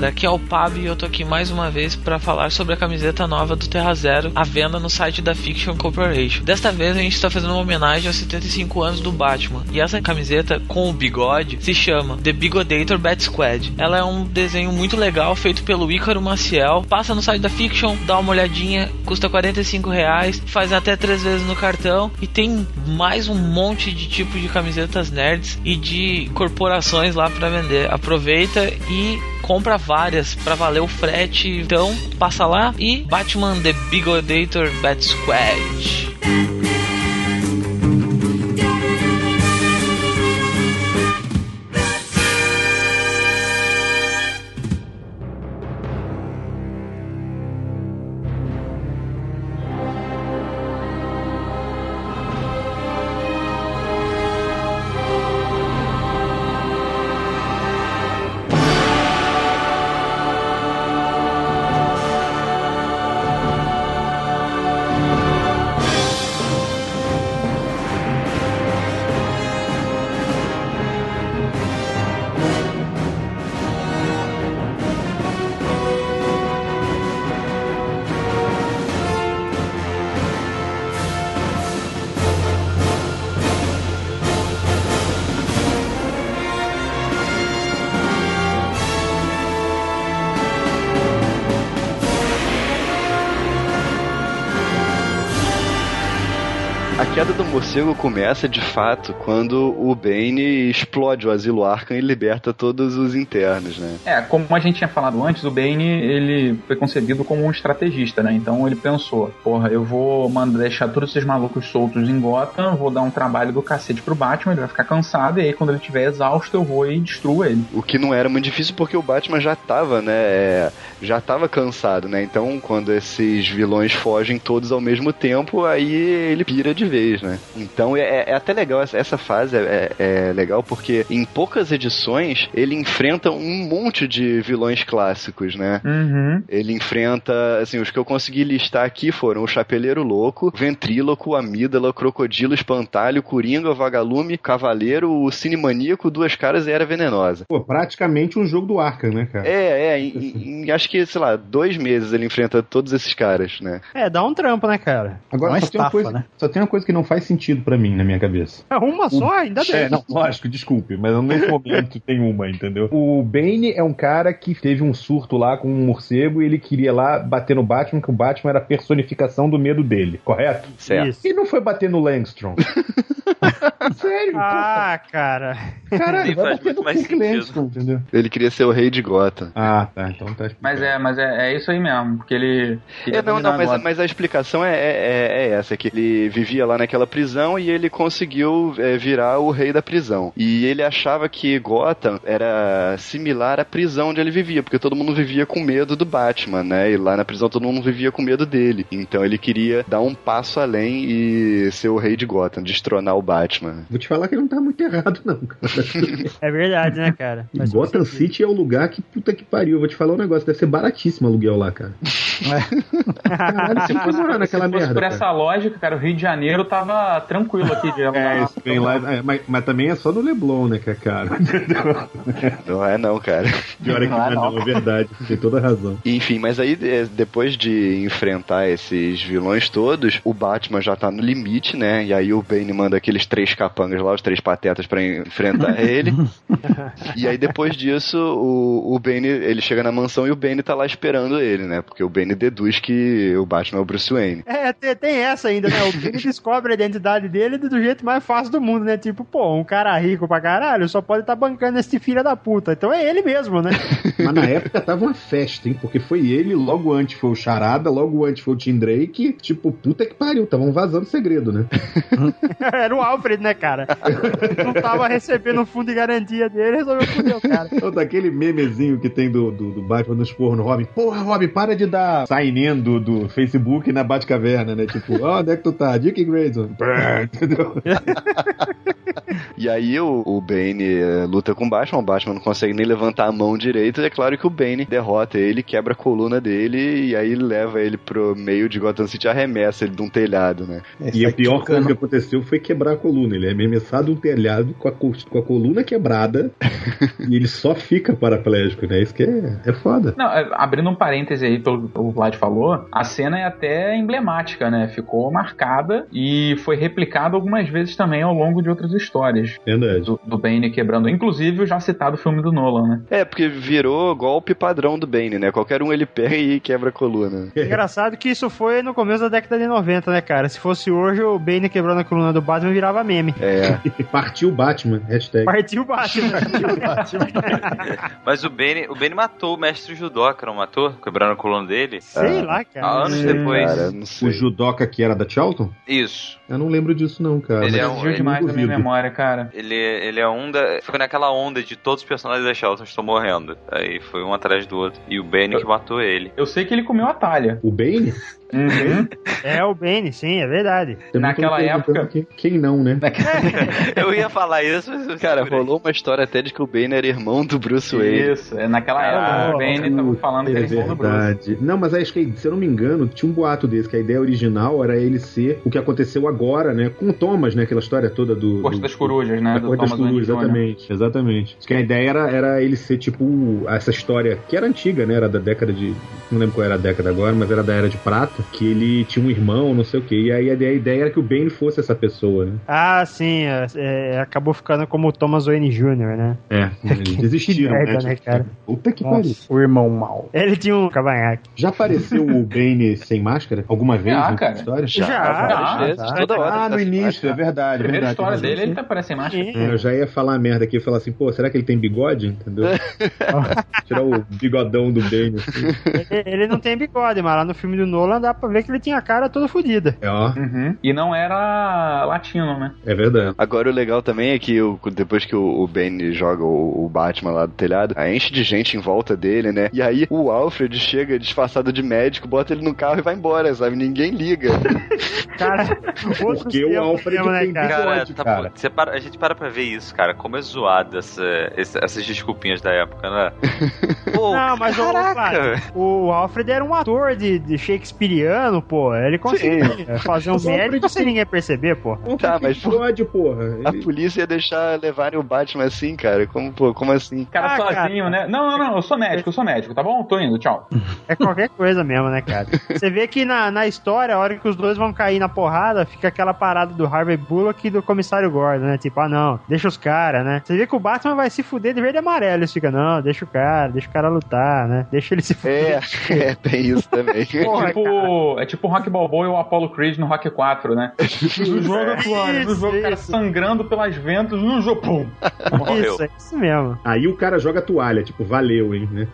Speaker 7: galera, aqui é o Pab e eu tô aqui mais uma vez para falar sobre a camiseta nova do Terra Zero à venda no site da Fiction Corporation. Desta vez a gente está fazendo uma homenagem aos 75 anos do Batman e essa camiseta com o bigode se chama The Bigodator Bat Squad. Ela é um desenho muito legal feito pelo Ícaro Maciel. Passa no site da Fiction, dá uma olhadinha, custa 45 reais, faz até três vezes no cartão e tem mais um monte de tipo de camisetas nerds e de corporações lá para vender. Aproveita e compra várias para valer o frete. Então, passa lá e Batman The Bigodator Bat Squad.
Speaker 3: Morcego começa de fato quando o Bane explode o asilo Arkham e liberta todos os internos, né?
Speaker 5: É, como a gente tinha falado antes, o Bane ele foi concebido como um estrategista, né? Então ele pensou, porra, eu vou mandar deixar todos esses malucos soltos em Gotham, vou dar um trabalho do cacete pro Batman, ele vai ficar cansado, e aí quando ele estiver exausto eu vou e destruo ele.
Speaker 3: O que não era muito difícil porque o Batman já tava, né? é, já tava cansado, né? Então quando esses vilões fogem todos ao mesmo tempo, aí ele pira de vez, né? Então é, é até legal, essa, fase é, é- é legal porque em poucas edições ele enfrenta um monte de vilões clássicos, né?
Speaker 5: Uhum.
Speaker 3: Ele enfrenta, assim, os que eu consegui listar aqui foram o Chapeleiro Louco, Ventríloco, Amídala, Crocodilo, Espantalho, Coringa, Vagalume, Cavaleiro, o Cinemaníaco, Duas Caras e Era Venenosa.
Speaker 4: Pô, praticamente um jogo do Arkham, né, cara?
Speaker 3: É, é, em, em- acho que, sei lá, dois meses ele enfrenta todos esses caras, né?
Speaker 2: É, dá um trampo, né, cara?
Speaker 4: Agora, só, tem uma
Speaker 6: estafa,
Speaker 4: coisa,
Speaker 6: né?
Speaker 4: só tem uma coisa que não faz sentido pra mim na minha cabeça.
Speaker 2: É uma só, ainda bem.
Speaker 4: É, não, lógico, desculpe, mas nesse momento tem uma, entendeu? O Bane é um cara que teve um surto lá com um morcego e ele queria lá bater no Batman, que o Batman era a personificação do medo dele, correto?
Speaker 3: Certo.
Speaker 2: Isso.
Speaker 4: E não foi bater no Langstrom. Sério?
Speaker 2: Ah, cara.
Speaker 4: Caralho, vai
Speaker 1: faz
Speaker 4: bater
Speaker 1: muito
Speaker 4: no
Speaker 1: sentido.
Speaker 4: Langstrom, entendeu?
Speaker 3: Ele queria ser o rei de Gotham.
Speaker 4: Ah, tá, então tá explicado.
Speaker 5: Mas é, mas é, é isso aí mesmo, porque ele. queria
Speaker 3: É, não, não, mas, mas a explicação é, é, é essa, que ele vivia lá naquela prisão e ele conseguiu é, virar o rei da prisão. E ele achava que Gotham era similar à prisão onde ele vivia, porque todo mundo vivia com medo do Batman, né? E lá na prisão todo mundo vivia com medo dele. Então ele queria dar um passo além e ser o rei de Gotham, destronar o Batman.
Speaker 4: Vou te falar que ele não tá muito errado, não, cara.
Speaker 2: É verdade, né, cara? Todo
Speaker 4: Gotham. City é o lugar que puta que pariu. Vou te falar um negócio, deve ser baratíssimo o aluguel lá, cara. Caralho, você foi morar naquela
Speaker 5: Se fosse
Speaker 4: merda.
Speaker 5: por
Speaker 4: cara.
Speaker 5: essa lógica, cara, o Rio de Janeiro tava tranquilo aqui de
Speaker 4: É, isso vem lá, é, mas, mas também é só no Leblon, né, que é caro.
Speaker 3: Não é não, cara.
Speaker 4: Pior é que não é, não, é verdade. Tem toda a razão.
Speaker 3: Enfim, mas aí é, depois de enfrentar esses vilões todos, o Batman já tá no limite, né? E aí o Bane manda aqueles três capangas lá, os três patetas pra enfrentar ele. e aí depois disso, o, o Bane, ele chega na mansão e o Bane tá lá esperando ele, né? Porque o Bane deduz que o Batman é o Bruce Wayne.
Speaker 2: É, tem, tem essa ainda, né? O Billy descobre a identidade dele do jeito mais fácil do mundo, né? Tipo, pô, um cara rico pra caralho só pode estar bancando esse filho da puta. Então é ele mesmo, né?
Speaker 4: Mas na época tava uma festa, hein? Porque foi ele, logo antes foi o Charada, logo antes foi o Tim Drake. Tipo, puta que pariu, estavam vazando segredo, né?
Speaker 2: Era o Alfred, né, cara? Não tava recebendo o fundo de garantia dele, resolveu foder o cara.
Speaker 4: Ou daquele memezinho que tem do, do, do Batman nos porra no Robin. Porra, Robin, para de dar sign-in do, do Facebook na Batcaverna, né? Tipo, ó, onde é que tu tá? Dick Grayson. Coisa. Entendeu?
Speaker 3: E aí o, o Bane eh, luta com o Batman, o Batman não consegue nem levantar a mão direita, e é claro que o Bane derrota ele, quebra a coluna dele, e aí leva ele pro meio de Gotham City e arremessa ele de um telhado, né?
Speaker 4: E a pior coisa que aconteceu foi quebrar a coluna. Ele é arremessado um telhado com a, co- com a coluna quebrada e ele só fica paraplégico, né? Isso que é, é foda.
Speaker 5: Não, é, abrindo um parêntese aí pelo que o Vlad falou, a cena é até emblemática, né? Ficou marcada e foi replicada algumas vezes também ao longo de outras histórias.
Speaker 4: Verdade.
Speaker 5: Do, do Bane quebrando, inclusive o já citado filme do Nolan, né?
Speaker 3: É, porque virou golpe padrão do Bane, né? Qualquer um ele pega e quebra a coluna.
Speaker 2: Engraçado que isso foi no começo da década de 90, né, cara? Se fosse hoje, o Bane quebrando a coluna do Batman virava meme.
Speaker 3: É.
Speaker 4: Partiu Batman, hashtag.
Speaker 2: Partiu o Batman.
Speaker 1: Mas o Bane, o Bane matou o mestre judoca, não matou? Quebrando a coluna dele?
Speaker 2: Sei lá, cara.
Speaker 1: Há anos depois.
Speaker 3: Cara, não sei.
Speaker 4: O judoca que era da Charlton?
Speaker 1: Isso.
Speaker 4: Eu não lembro disso não, cara.
Speaker 1: Ele é um-
Speaker 5: demais da minha memória, cara.
Speaker 1: Ele, ele é um da. Foi naquela onda de todos os personagens da Shelton estão morrendo. Aí foi um atrás do outro. E o Bane que matou ele.
Speaker 5: Eu sei que ele comeu a talha.
Speaker 4: O Bane?
Speaker 5: Uhum.
Speaker 2: É o Bane, sim, é verdade.
Speaker 4: Também
Speaker 5: Naquela época-
Speaker 4: Quem, quem não, né?
Speaker 1: Eu ia falar isso, mas eu
Speaker 3: Cara, rolou uma história até de que o Bane era irmão do Bruce Wayne.
Speaker 5: Isso, é naquela
Speaker 1: Ah,
Speaker 5: época o Bane tava falando que
Speaker 4: É
Speaker 5: era irmão do Bruce.
Speaker 4: verdade. Não, mas acho que, se eu não me engano, tinha um boato desse, que a ideia original era ele ser o que aconteceu agora, né? Com o Thomas, né? Aquela história toda do.
Speaker 5: Corte
Speaker 4: do-
Speaker 5: das Corujas, né?
Speaker 4: Da
Speaker 5: Do
Speaker 4: Corte das
Speaker 5: Thomas
Speaker 4: Corujas, exatamente. Exatamente. Acho que a ideia era, era ele ser tipo essa história que era antiga, né? Era da década de. Não lembro qual era a década agora, mas era da Era de Prata. Que ele tinha um irmão, não sei o quê. E aí a ideia, era que o Bane fosse essa pessoa, né?
Speaker 2: Ah, sim, é, é, acabou ficando como o Thomas Wayne Jr., né?
Speaker 4: É, eles desistiram,
Speaker 2: Que merda,
Speaker 4: né?
Speaker 2: né, cara?
Speaker 4: Puta que pariu.
Speaker 6: Nossa, o irmão mal.
Speaker 2: Ele tinha um cavanhaque.
Speaker 4: Já apareceu o Bane sem máscara? Alguma vez
Speaker 5: Já,
Speaker 4: na
Speaker 5: cara.
Speaker 4: história?
Speaker 2: Já,
Speaker 3: várias
Speaker 5: já,
Speaker 3: vezes,
Speaker 2: já.
Speaker 3: toda hora.
Speaker 4: Ah, no
Speaker 3: tá
Speaker 4: início, é verdade.
Speaker 5: A primeira
Speaker 4: verdade,
Speaker 5: história dele, ele tá parecendo máscara.
Speaker 2: Sim.
Speaker 4: É, eu já ia falar merda aqui, eu falar assim, pô, será que ele tem bigode? Entendeu? Tirar o bigodão do Bane, assim.
Speaker 2: Ele, ele não tem bigode, mas lá no filme do Nolan dá pra ver que ele tinha a cara toda fodida.
Speaker 4: É, ó,
Speaker 5: Uhum. E não era latino, né?
Speaker 4: é verdade.
Speaker 3: Agora o legal também é que o- depois que o, o Bane joga o, o Batman lá do telhado, aí enche de gente em volta dele, né? E aí o Alfred chega disfarçado de médico, bota ele no carro e vai embora, sabe? Ninguém liga.
Speaker 2: Cara,
Speaker 4: Porque o Alfred
Speaker 2: mesmo, né, cara?
Speaker 1: Cara,
Speaker 4: bigode,
Speaker 1: tá,
Speaker 4: cara.
Speaker 1: você para- a gente para pra ver isso, cara. Como é zoado essa, esse- essas desculpinhas da época, né? Pô,
Speaker 2: Não, mas o,
Speaker 1: caraca!
Speaker 2: o Alfred era um ator de, de Shakespeareano, pô. Ele conseguia fazer um médico sem ninguém perceber, pô.
Speaker 3: Tá, mas pô,
Speaker 4: Bigode, porra.
Speaker 3: a
Speaker 4: Ele-
Speaker 3: polícia ia deixar levarem o Batman assim, cara. Como, pô, como assim?
Speaker 5: Cara
Speaker 2: Ah,
Speaker 5: sozinho,
Speaker 2: cara.
Speaker 5: né? Não, não, não, eu sou médico, eu sou médico, tá bom? Tô indo, tchau.
Speaker 2: É qualquer coisa mesmo, né, cara? Você vê que na, na história, a hora que os dois vão cair na porrada, fica aquela parada do Harvey Bullock e do comissário Gordon, né? Tipo, ah, não, deixa os caras, né? Você vê que o Batman vai se fuder de verde e amarelo. Eles ficam, não, deixa o cara, deixa o cara lutar, né? Deixa ele se fuder.
Speaker 3: É, é, tem isso também.
Speaker 2: Porra,
Speaker 5: tipo, é tipo o Rock Balboa e o Apollo Creed no Rock 4, né? No jogo, atual, no
Speaker 2: Isso,
Speaker 5: jogo, o cara
Speaker 2: isso.
Speaker 5: sangrando pelas ventas, no jogo, pum!
Speaker 1: Morreu.
Speaker 2: Isso, é isso mesmo.
Speaker 4: Aí o cara joga toalha, tipo, valeu, hein, né?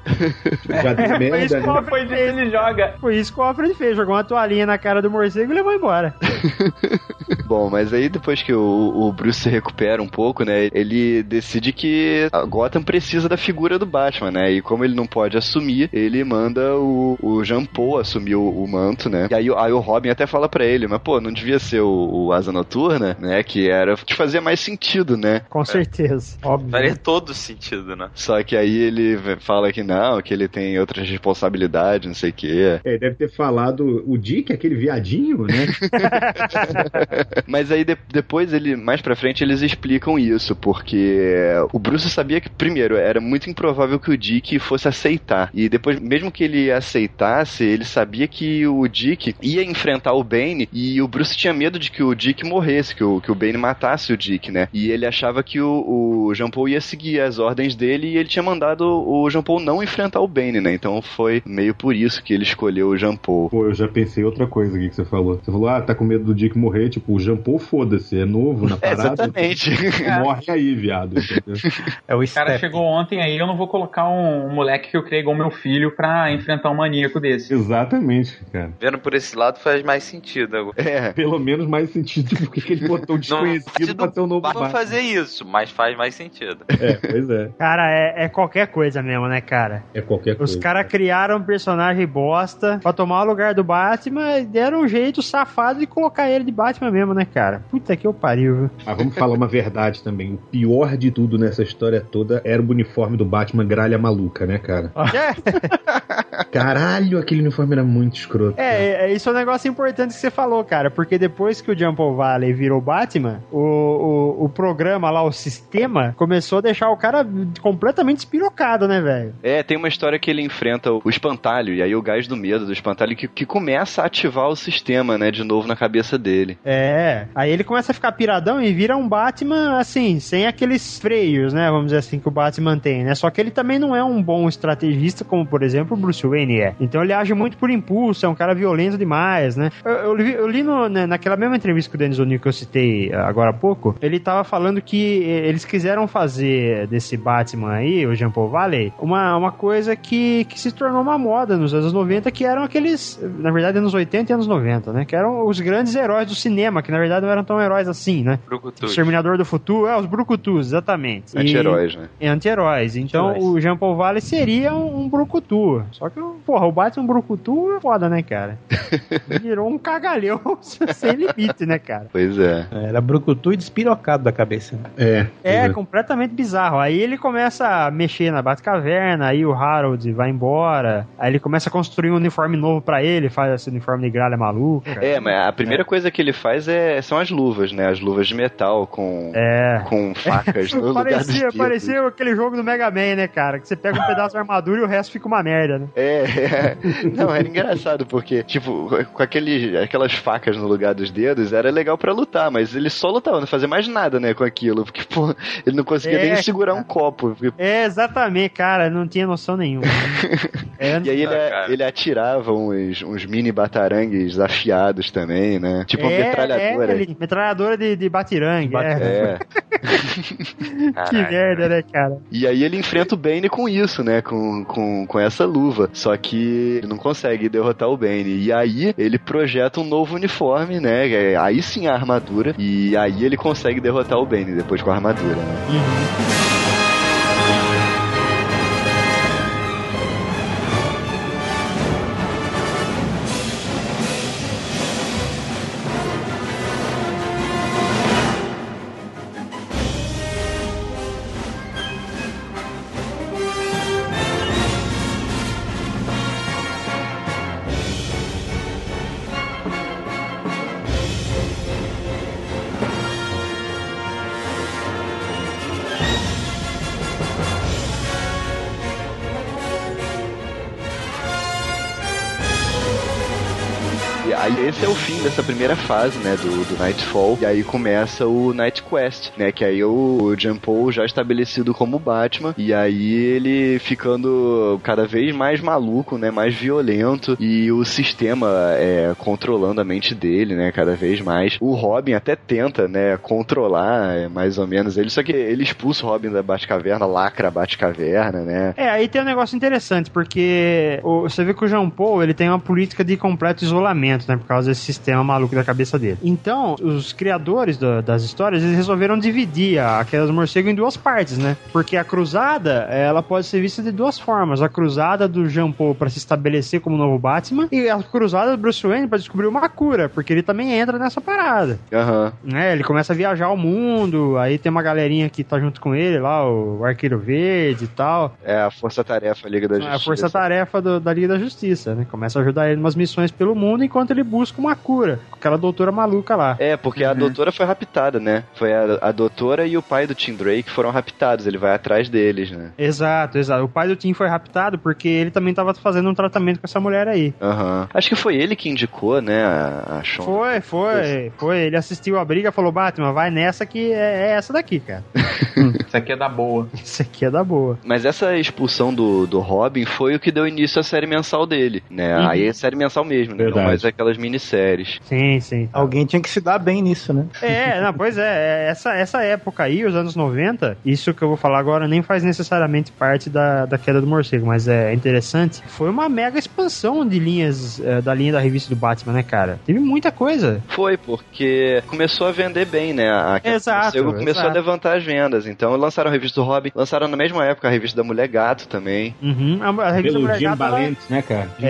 Speaker 4: Tipo, já deu
Speaker 2: Foi isso
Speaker 4: merda,
Speaker 2: que o
Speaker 4: né?
Speaker 2: Alfred fez.
Speaker 5: ele joga.
Speaker 2: Foi isso que o Alfred fez, jogou uma toalhinha na cara do morcego e levou embora.
Speaker 3: Bom, mas aí depois que o, o Bruce se recupera um pouco, né, ele decide que a Gotham precisa da figura do Batman, né, e como ele não pode assumir, ele manda o, o Jean Paul assumir o, o manto, né, e aí, o- aí o Robin até fala pra ele, mas pô, não devia ser o, o Asa Noturna, né, que era, que fazia mais sentido, né,
Speaker 2: Com certeza. Óbvio.
Speaker 1: Faria todo sentido, né?
Speaker 3: só que aí ele fala que não, que ele tem outras responsabilidades, não sei o quê.
Speaker 4: É, deve ter falado o Dick, aquele viadinho, né?
Speaker 3: Mas aí de- depois ele mais pra frente eles explicam isso, porque o Bruce sabia que primeiro era muito improvável que o Dick fosse aceitar. E depois mesmo que ele aceitasse, ele sabia que o Dick ia enfrentar o Bane e o Bruce tinha medo de que o Dick morresse, que o, que o Bane matasse o Dick, né? E ele achava que o, o Jean Paul ia seguir as ordens dele e ele tinha mandado o Jean Paul não enfrentar o Bane, né? Então foi meio por isso que ele escolheu o Jean Paul.
Speaker 4: Pô, eu já pensei outra coisa aqui que você falou. Você falou, ah, tá com medo do Dick morrer, tipo, o Jean Paul, foda-se, é novo na
Speaker 3: É,
Speaker 4: parada.
Speaker 3: exatamente.
Speaker 4: Morre aí, viado. Entendeu?
Speaker 6: É o
Speaker 5: cara chegou ontem aí, eu não vou colocar um, um moleque que eu criei igual meu filho pra enfrentar um maníaco desse.
Speaker 4: Exatamente, cara.
Speaker 1: Vendo por esse lado faz mais sentido agora.
Speaker 3: É.
Speaker 4: Pelo menos mais sentido do que ele botou o
Speaker 1: Não
Speaker 4: desconhecido pra ter um novo
Speaker 1: Batman
Speaker 4: Batman.
Speaker 1: fazer isso, mas faz mais sentido.
Speaker 4: É, pois é.
Speaker 2: Cara, é, é qualquer coisa mesmo, né, cara?
Speaker 4: É qualquer coisa.
Speaker 2: Os caras criaram um personagem bosta pra tomar o lugar do Batman e deram um jeito safado de colocar ele de Batman mesmo, né, cara? Puta que eu pariu, viu?
Speaker 4: Ah, vamos falar uma verdade também. O pior de tudo nessa história toda era o uniforme do Batman gralha maluca, né, cara? Caralho, aquele uniforme era muito escroto. Cara.
Speaker 2: É, é, isso é um negócio importante que você falou, cara, porque depois que o Jumbo Valley virou Batman, o, o, o programa lá, o sistema, começou a deixar o cara completamente espirocado, né, velho?
Speaker 3: É, tem uma história que ele enfrenta o espantalho, e aí o gás do medo do espantalho que, que começa a ativar o sistema, né, de novo na cabeça dele.
Speaker 2: É, aí ele começa a ficar piradão e vira um Batman, assim, sem aqueles freios, né, vamos dizer assim, que o Batman tem, né? Só que ele também não é um bom estrategista, como, por exemplo, o Bruce Wayne é. Então ele age muito por impulso, é um cara violento demais, né? Eu, eu li, eu li no- né, naquela mesma entrevista com o Dennis O'Neill que eu citei ah, agora há pouco, ele tava falando que eh, eles quiseram fazer desse Batman aí, o Jean Paul Valley, uma, uma coisa que, que se tornou uma moda nos anos 90, que eram aqueles, na verdade, anos 80 e anos 90, né? Que eram os grandes heróis do cinema, que na verdade não eram tão heróis assim, né?
Speaker 1: Brucutu.
Speaker 2: Exterminador do Futuro, é, os Brucutus, exatamente.
Speaker 3: Anti-heróis, né?
Speaker 2: é anti-heróis. Então
Speaker 6: Anti-heróis.
Speaker 2: o Jean Paul Valley seria um, um brucutu. Só que, porra, o Batman brucutu é foda, né, cara? Virou um cagalhão sem limite, né, cara?
Speaker 3: Pois é.
Speaker 6: Era brucutu e despirocado da cabeça.
Speaker 4: É.
Speaker 2: É
Speaker 4: pois
Speaker 2: completamente bizarro. Aí ele começa a mexer na Batcaverna, aí o Harold vai embora, aí ele começa a construir um uniforme novo pra ele, faz esse uniforme de gralha maluca.
Speaker 3: É, mas a primeira coisa que ele faz é, são as luvas, né? As luvas de metal com,
Speaker 2: É.
Speaker 3: com facas dos
Speaker 2: Parecia, parecia aquele jogo do Mega Man, né, cara? Que você pega um pedaço de armadura e o resto fica uma merda, né?
Speaker 3: É, é. não, era engraçado, porque, tipo, com aquele, aquelas facas no lugar dos dedos, era legal pra lutar, mas ele só lutava, não fazia mais nada, né, com aquilo, porque, pô, ele não conseguia
Speaker 2: É,
Speaker 3: nem segurar um copo. porque-
Speaker 2: É, exatamente, cara, não tinha noção nenhuma. É,
Speaker 3: E aí ele,
Speaker 1: Ah,
Speaker 3: ele atirava uns, uns mini batarangues afiados também, né? Tipo uma
Speaker 2: é,
Speaker 3: metralhadora.
Speaker 2: É, ele- metralhadora de, de batirangue. é.
Speaker 3: É.
Speaker 2: Que
Speaker 1: Caraca.
Speaker 2: merda, né, cara?
Speaker 3: E aí ele enfrenta o Bane com isso, né? Com, com, com essa luva. Só que ele não consegue derrotar o Bane. E aí ele projeta um novo uniforme, né? é- Aí sim a armadura. E aí ele consegue derrotar o Bane depois com a armadura, né? E aí esse é o fim dessa primeira fase, né, do, do Nightfall. E aí começa o Night Quest, né, que aí o, o Jean Paul já estabelecido como Batman. E aí ele ficando cada vez mais maluco, né, mais violento. E o sistema é, controlando a mente dele, né, cada vez mais. O Robin até tenta, né, controlar é, mais ou menos ele. Só que ele expulsa o Robin da Batcaverna, lacra a Batcaverna, né.
Speaker 2: É, aí tem um negócio interessante, porque o- você vê que o Jean Paul, ele tem uma política de completo isolamento, né, por causa desse sistema maluco da cabeça dele. Então, os criadores da- das histórias, eles resolveram dividir a Queda do Morcego em duas partes, né? Porque a cruzada, ela pode ser vista de duas formas. A cruzada do Jean Paul pra se estabelecer como novo Batman e a cruzada do Bruce Wayne pra descobrir uma cura, porque ele também entra nessa parada.
Speaker 3: Aham.
Speaker 2: né? Ele começa a viajar ao mundo, aí tem uma galerinha que tá junto com ele lá, o Arqueiro Verde e tal.
Speaker 3: É a força-tarefa Liga da Justiça.
Speaker 2: É a força-tarefa do- da Liga da Justiça, né? Começa a ajudar ele em umas missões pelo mundo enquanto ele busca uma cura com aquela doutora maluca lá.
Speaker 3: É, porque a doutora foi raptada, né? Foi a, a doutora e o pai do Tim Drake foram raptados. Ele vai atrás deles, né?
Speaker 2: Exato, exato. O pai do Tim foi raptado porque ele também tava fazendo um tratamento com essa mulher aí.
Speaker 3: Aham. Acho que foi ele que indicou, né? A, a Shonda.
Speaker 2: Foi, foi, foi. Ele assistiu a briga e falou: Batman, vai nessa que é, é essa daqui, cara.
Speaker 5: Isso aqui é da boa.
Speaker 2: Isso aqui é da boa.
Speaker 3: Mas essa expulsão do, do Robin foi o que deu início à série mensal dele, né?
Speaker 2: Uhum.
Speaker 3: Aí é série mensal mesmo, né? Não
Speaker 4: Verdade.
Speaker 3: mais aquelas minisséries.
Speaker 2: Sim, sim.
Speaker 6: Alguém tinha que se dar bem nisso, né?
Speaker 2: É, não, pois é, é, essa, essa época aí, os anos 90, isso que eu vou falar agora nem faz necessariamente parte da, da queda do morcego, mas é interessante. Foi uma mega expansão de linhas eh, da linha da revista do Batman, né, cara? Teve muita coisa.
Speaker 3: Foi, porque começou a vender bem, né? A a-
Speaker 2: Exato,
Speaker 3: Morcego começou
Speaker 2: exato.
Speaker 3: a levantar as vendas. Então lançaram a revista do Robin, lançaram na mesma época a revista da Mulher Gato também.
Speaker 2: Uhum, a, a revista
Speaker 4: Pelo
Speaker 2: Mulher
Speaker 4: Jim
Speaker 2: ela-
Speaker 4: Valente, né, cara? Jim
Speaker 2: É,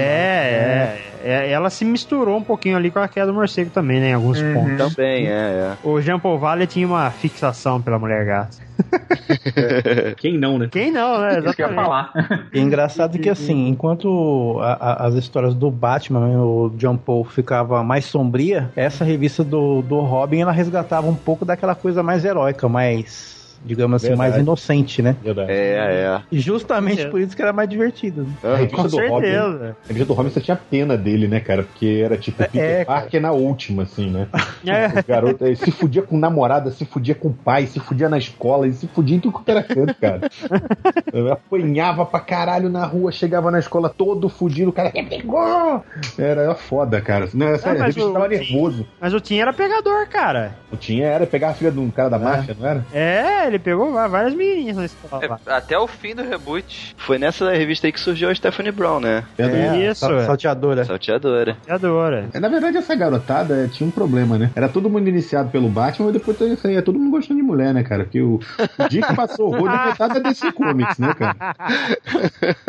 Speaker 2: é. é- ela se misturou um pouquinho ali com a queda do morcego também, né? Em alguns pontos.
Speaker 3: Também, é, é.
Speaker 2: O Jean Paul Valley tinha uma fixação pela mulher gata.
Speaker 4: Quem não, né?
Speaker 2: Quem não, né?
Speaker 5: Isso que eu ia
Speaker 2: Exatamente.
Speaker 5: falar.
Speaker 6: E é engraçado que assim, enquanto a- a- as histórias do Batman, né, o John Paul ficava mais sombria, essa revista do, do Robin ela resgatava um pouco daquela coisa mais heróica, mais digamos assim,
Speaker 4: Verdade.
Speaker 6: mais inocente, né?
Speaker 4: Verdade.
Speaker 3: É, é.
Speaker 6: E justamente
Speaker 2: É.
Speaker 6: por isso que era mais divertido. né?
Speaker 4: A
Speaker 3: Aham.
Speaker 4: revista
Speaker 2: Com
Speaker 4: do Robin,
Speaker 2: certeza.
Speaker 4: a revista do Robin você tinha pena dele, né, cara? Porque era tipo Peter
Speaker 6: É.
Speaker 4: Parker na última, assim, né?
Speaker 2: É.
Speaker 4: O garoto eh, se fudia com namorada, se fudia com pai, se fudia na escola, e se fudia em tudo quanto era canto, cara. Eu apanhava pra caralho na rua, chegava na escola todo fudido, o cara "Me pegou! Era, foda, cara. Não, sério, a
Speaker 2: mas
Speaker 4: revista
Speaker 2: o-
Speaker 4: tava nervoso.
Speaker 2: Mas o Tim era pegador, cara.
Speaker 4: O tinha era pegar a filha de um cara da máfia, não era?
Speaker 2: É, ele pegou várias menininhas na escola. lá.
Speaker 1: É, até o fim do reboot.
Speaker 3: Foi nessa revista aí que surgiu a Stephanie Brown, né?
Speaker 2: É, isso,
Speaker 6: sal-
Speaker 2: é.
Speaker 6: Salteadora.
Speaker 3: Salteadora.
Speaker 2: Pegadora.
Speaker 4: É, Na verdade, essa garotada eh, tinha um problema, né? Era todo mundo iniciado pelo Batman, mas depois isso aí, é todo mundo gostando de mulher, né, cara? Porque o, o dia que passou o rodo, da DC Comics, né, cara?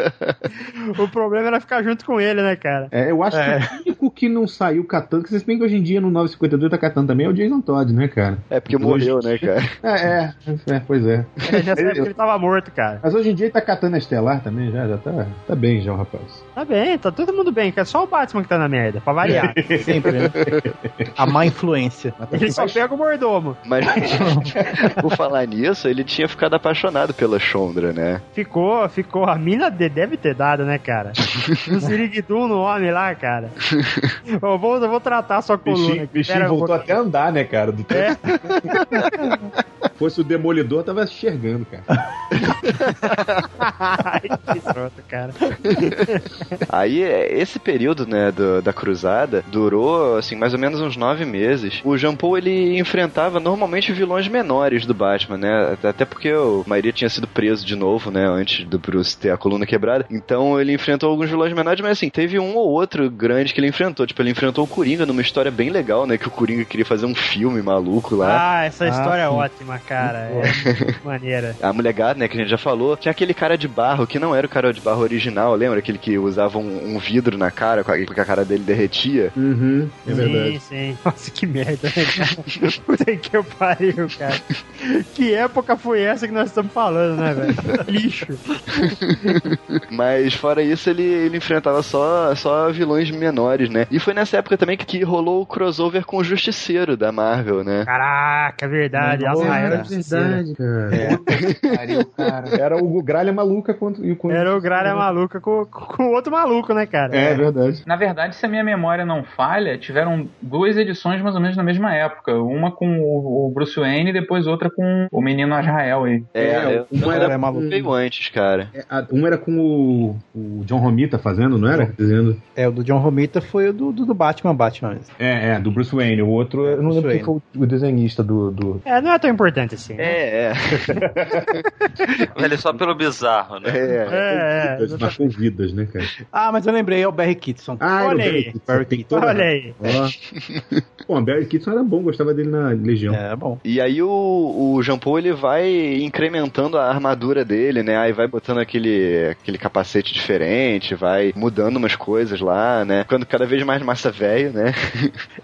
Speaker 2: O problema era ficar junto com ele, né, cara?
Speaker 4: É, eu acho
Speaker 6: É.
Speaker 4: que o único que não saiu catando, que se bem que hoje em dia no 952 tá catando também, é o Jason Todd, né, cara?
Speaker 3: É porque
Speaker 4: Hoje-
Speaker 3: morreu, né, cara?
Speaker 4: É, é, é, pois é.
Speaker 2: É, nessa época ele tava morto, cara.
Speaker 4: Mas hoje em dia ele tá catando a Estelar também, já, já tá, tá bem já o rapaz.
Speaker 2: Tá bem, tá todo mundo bem, cara. Só o Batman que tá na merda, pra variar.
Speaker 6: Sempre, né? A má influência.
Speaker 2: Ele só pega o mordomo.
Speaker 3: Mas, por falar nisso, ele tinha ficado apaixonado pela Chondra, né?
Speaker 2: Ficou, ficou. A mina de- deve ter dado, né, cara? Um siriguidum no homem lá, cara. Eu vou, eu vou tratar a sua coluna.
Speaker 4: Bichinho,
Speaker 2: aqui.
Speaker 4: bichinho
Speaker 2: Pera um
Speaker 4: voltou até a andar, né, cara? Do
Speaker 2: É.
Speaker 4: Se fosse o Demolidor, tava enxergando, cara.
Speaker 2: Ai, que escroto, cara.
Speaker 3: Aí, é, esse período, né, do- da cruzada, durou, assim, mais ou menos uns nove meses. O Jean Paul, ele enfrentava normalmente vilões menores do Batman, né? Até- porque o Maria tinha sido preso de novo, né, antes do Bruce ter a coluna quebrada. Então, ele enfrentou alguns vilões menores, mas assim, teve um ou outro grande que ele enfrentou. Tipo, ele enfrentou o Coringa numa história bem legal, né, que o Coringa queria fazer um filme maluco lá.
Speaker 2: Ah, essa
Speaker 6: Ah,
Speaker 2: história é
Speaker 6: sim.
Speaker 2: ótima, cara. É muito maneira.
Speaker 3: A mulher gata, né, que a gente já falou, tinha aquele cara de barro que não era o cara de barro original, lembra? Aquele que usava um, um vidro na cara, com a, porque a cara dele derretia.
Speaker 4: Uhum, é
Speaker 2: sim,
Speaker 4: verdade.
Speaker 2: sim. Nossa, que merda, né, cara? Puta que eu pariu, cara. Que época foi essa que nós estamos falando, né, velho? Lixo.
Speaker 3: Mas fora isso, ele, ele enfrentava só, só vilões menores, né? E foi nessa época também que, que rolou o crossover com o Justiceiro da Marvel, né?
Speaker 2: Caraca, é verdade.
Speaker 6: Nossa,
Speaker 2: Azrael
Speaker 6: era
Speaker 2: Justiceiro.
Speaker 4: cara. Era o Gralha Maluca contra, e o
Speaker 2: Era o Gralha maluca com, com o outro maluco, né, cara?
Speaker 4: É verdade.
Speaker 5: Na verdade, se a minha memória não falha, tiveram duas edições mais ou menos na mesma época. Uma com o, o Bruce Wayne e depois outra com o menino Azrael aí.
Speaker 3: É,
Speaker 4: É, uma
Speaker 3: eu
Speaker 6: era maluco.
Speaker 3: veio antes, cara.
Speaker 4: É, a- Um era com o, o John Romita fazendo, não era? Dizendo.
Speaker 6: É, o do John Romita foi o do, do, do Batman, Batman mesmo.
Speaker 4: É, é, do Bruce Wayne. O outro, eu não
Speaker 6: Bruce
Speaker 4: lembro quem foi o, o desenhista do. do...
Speaker 2: É, não é tão importante assim. né?
Speaker 3: É, é.
Speaker 1: Ele é só pelo bizarro, né?
Speaker 3: é.
Speaker 2: É, é.
Speaker 4: Das marcou vidas, né, cara?
Speaker 6: Ah, mas eu lembrei, é o Barry Kitson.
Speaker 4: Ah,
Speaker 2: Olha
Speaker 4: era o
Speaker 2: aí.
Speaker 4: Barry Kitson.
Speaker 2: Olha aí.
Speaker 4: Pô, o Barry Kitson era bom, gostava dele na Legião.
Speaker 6: É, bom.
Speaker 3: E aí o, o Jean Paul, ele vai incrementando a armadura dele, né? Aí vai botando aquele, aquele capacete diferente, vai mudando umas coisas lá, né? Ficando cada vez mais massa velho, né?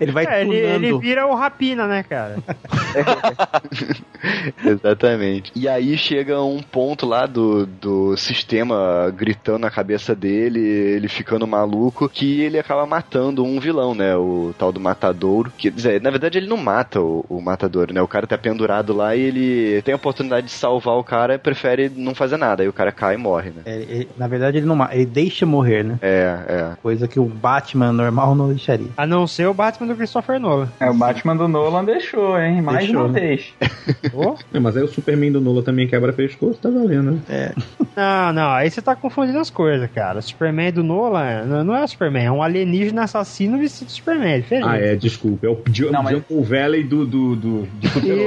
Speaker 6: Ele vai
Speaker 2: É, ele, ele vira o Rapina, né, cara?
Speaker 3: Exatamente. E aí chega um ponto lá do, do sistema gritando na cabeça dele, ele ficando maluco, que ele acaba matando um vilão, né? O tal do Matadouro. Que, quer dizer, na verdade, ele não mata o, o Matadouro, né? O cara tá pendurado lá e ele tem a oportunidade de salvar o cara e prefere não fazer nada. Aí o cara cai e morre, né?
Speaker 6: É, ele- na verdade, ele não ma- ele deixa morrer, né?
Speaker 3: É, é.
Speaker 6: Coisa que o Batman normal não deixaria.
Speaker 2: A não ser o Batman do Christopher Nolan.
Speaker 5: É, o Batman do Nolan deixou, hein? Mais
Speaker 6: Deixou,
Speaker 5: uma
Speaker 6: né?
Speaker 5: vez.
Speaker 2: Ô,
Speaker 4: É, mas aí o Superman do Nola também quebra pescoço, tá valendo, né?
Speaker 2: Não, não, aí você tá confundindo as coisas, cara. O Superman do Nolan não, é o Superman, é um alienígena assassino vestido de Superman, é diferente.
Speaker 4: Ah, é, desculpa. É o Ju-
Speaker 5: Não, mas-
Speaker 4: Jump Valley do, do, do.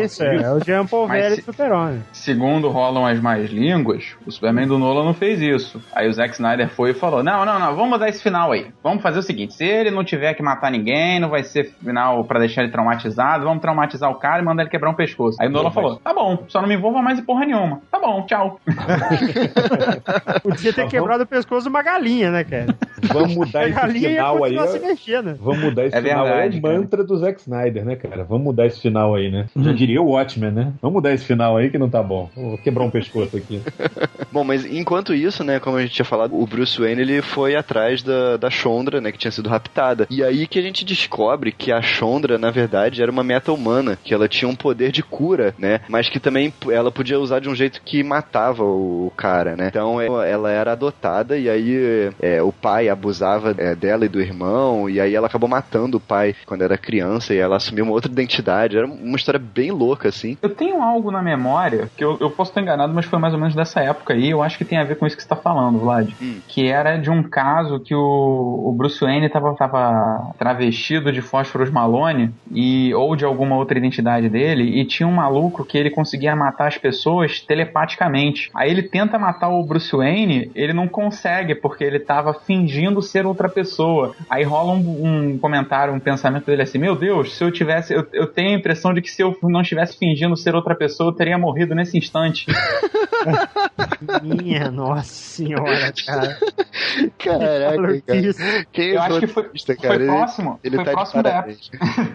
Speaker 2: Isso, é, é o Jean Paul
Speaker 5: se-
Speaker 2: de Super-Homem.
Speaker 5: Segundo rolam as mais línguas, o Superman do Nolan não fez isso. Aí o Zack Snyder foi e falou: Não, não, não, vamos mudar esse final aí. Vamos fazer o seguinte: se ele não tiver que matar ninguém, não vai ser final pra deixar ele traumatizado, vamos traumatizar o cara e mandar ele quebrar um pescoço. Aí o Nolan falou: Tá bom, só não me envolva mais em porra nenhuma. Tá bom, tchau.
Speaker 2: Podia ter quebrado o pescoço de uma galinha, né, cara?
Speaker 4: Vamos mudar esse final aí. ó.
Speaker 2: mexendo.
Speaker 4: Vamos mudar esse
Speaker 5: É
Speaker 4: final aí.
Speaker 5: verdade,
Speaker 4: É o
Speaker 5: cara.
Speaker 4: mantra do Zack Snyder, né, cara? Vamos mudar esse final aí, né? Já diria o Watchmen, né? Vamos mudar esse final aí que não tá bom. Vou quebrar um pescoço aqui.
Speaker 3: Bom, mas enquanto isso, né, como a gente tinha falado, o Bruce Wayne ele foi atrás da, da Chondra, né, que tinha sido raptada. E aí que a gente descobre que a Chondra, na verdade, era uma meta-humana, que ela tinha um poder de cura, né, mas que também ela podia usar de um jeito que matava o cara, né. Então ela era adotada e aí é, o pai abusava é, dela e do irmão, e aí ela acabou matando o pai quando era criança e ela assumiu uma outra identidade. Era uma história bem louca, assim.
Speaker 5: Eu tenho algo na memória, que eu, eu posso estar enganado, mas foi mais ou menos dessa época aí. Eu acho que tem a ver com isso que você está falando, Vlad.
Speaker 3: Hum.
Speaker 5: Que era de um caso que o, o Bruce Wayne estava tava travestido de Fósforos Malone, e, ou de alguma outra identidade dele, e tinha um maluco que ele conseguia matar as pessoas telepaticamente. Aí ele tenta matar o Bruce Wayne, ele não consegue, porque ele estava fingindo ser outra pessoa. Aí rola um, um comentário, um pensamento dele assim: Meu Deus, se eu tivesse. Eu, eu tenho a impressão de que se eu não estivesse fingindo ser outra pessoa, eu teria morrido nesse instante.
Speaker 2: Minha nossa senhora, cara.
Speaker 3: Caraca, cara. Quem
Speaker 5: Eu
Speaker 3: é
Speaker 5: acho que foi,
Speaker 3: cara? Ele-
Speaker 5: próximo.
Speaker 3: Ele
Speaker 5: foi
Speaker 3: tá de
Speaker 5: próximo da época.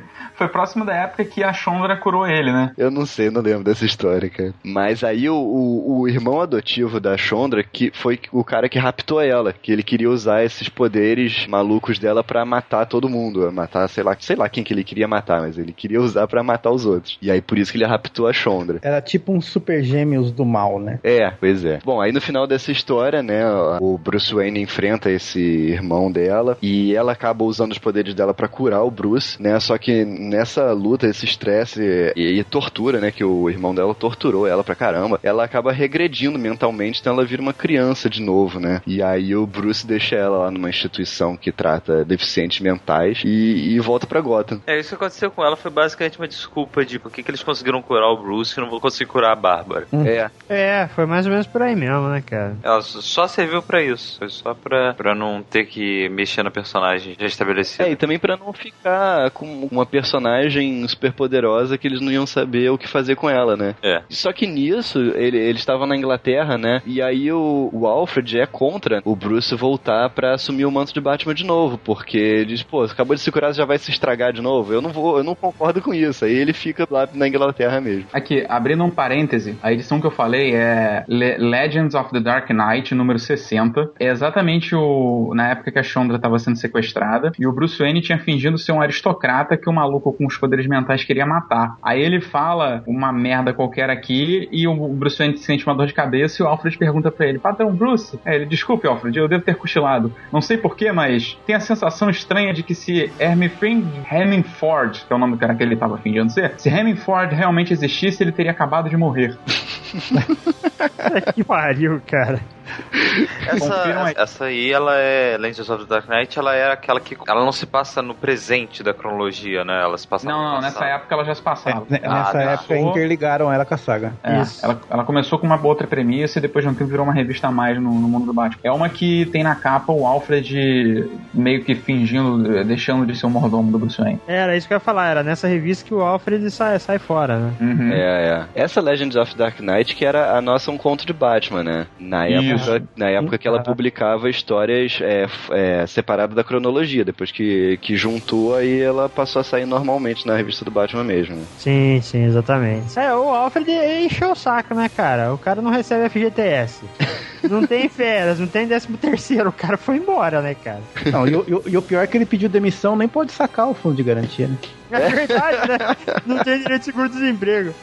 Speaker 5: Foi próximo da época que a Chondra curou ele, né?
Speaker 3: Eu não sei, não lembro dessa história, cara. Mas aí o, o, o irmão adotivo da Chondra, que foi o cara que raptou ela, que ele queria usar esses poderes malucos dela pra matar todo mundo, matar, sei lá, sei lá quem que ele queria matar, mas ele queria usar pra matar os outros. E aí por isso que ele raptou a Chondra.
Speaker 6: Era tipo um super gêmeos do mal, né?
Speaker 3: É, pois é. Bom, aí no final dessa história, né, o Bruce Wayne enfrenta esse irmão dela e ela acaba usando os poderes dela pra curar o Bruce, né? Só que nessa luta, esse estresse e, e tortura, né, que o irmão dela torturou ela pra caramba, ela acaba regredindo mentalmente, então ela vira uma criança de novo, né? E aí o Bruce deixa ela lá numa instituição que trata deficientes mentais e, e volta pra Gotham.
Speaker 1: É, isso que aconteceu com ela foi basicamente uma desculpa de por que, que eles conseguiram curar o Bruce e não vou conseguir curar a Bárbara.
Speaker 3: É,
Speaker 2: É, foi mais ou menos por aí mesmo, né, cara?
Speaker 1: Ela só serviu pra isso. Foi só pra, pra não ter que mexer no personagem já estabelecido.
Speaker 3: É, e também pra não ficar com uma personagem super poderosa que eles não iam saber o que fazer com ela, né?
Speaker 1: É.
Speaker 3: Só que nisso, ele, eles estavam na Inglaterra, né? E aí o, o Alfred é contra o Bruce voltar pra assumir o manto de Batman de novo, porque ele diz, pô, acabou de se curar, já vai se estragar de novo. Eu não vou, eu não concordo com isso. Aí ele fica lá na Inglaterra mesmo.
Speaker 5: Aqui, abrindo um parêntese, a edição que eu falei é Le- Legends of the Dark Knight, número 60. É exatamente o na época que a Chandra estava sendo sequestrada e o Bruce Wayne tinha fingido ser um aristocrata que o maluco com os poderes mentais queria matar. Aí ele fala uma merda qualquer aqui e o Bruce Wayne sente uma dor de cabeça e o Alfred pergunta pra ele: Patrão Bruce? É, ele, desculpe, Alfred, eu devo ter cochilado. Não sei porquê, mas tem a sensação estranha de que se Hermifring Hemingford, que é o nome do cara que ele estava fingindo ser, se Hemingford realmente existisse, ele teria acabado de morrer.
Speaker 2: que pariu, cara.
Speaker 1: Essa, essa aí, ela é Legends of the Dark Knight, ela é aquela que ela não se passa no presente da cronologia, né? Ela se passa
Speaker 5: Não, não, nessa época ela já se passava.
Speaker 1: Ah,
Speaker 6: Nessa
Speaker 1: tá.
Speaker 6: época interligaram ela com a saga.
Speaker 5: É,
Speaker 2: Isso.
Speaker 5: ela, ela começou com uma outra premissa e depois de um tempo virou uma revista a mais no, no mundo do Batman. É uma que tem na capa o Alfred meio que fingindo, deixando de ser o mordomo do Bruce Wayne.
Speaker 2: Era isso que eu ia falar, era nessa revista que o Alfred sai, sai fora, né?
Speaker 5: Uhum.
Speaker 3: É, é. Essa Legends of Dark Knight que era a nossa um conto de Batman, né? Na
Speaker 5: Isso.
Speaker 3: Na época que ela publicava histórias é, é, separadas da cronologia. Depois que, que juntou, aí ela passou a sair normalmente na revista do Batman mesmo. né?
Speaker 2: Sim, sim, exatamente. É, o Alfred encheu o saco, né, cara? O cara não recebe FGTS. não tem férias, não tem 13 terceiro. O cara foi embora, né, cara?
Speaker 6: Não, e, o- e o- e o pior é que ele pediu demissão, nem pode sacar o fundo de garantia, né?
Speaker 2: É verdade, né? Não tem direito de seguro-desemprego.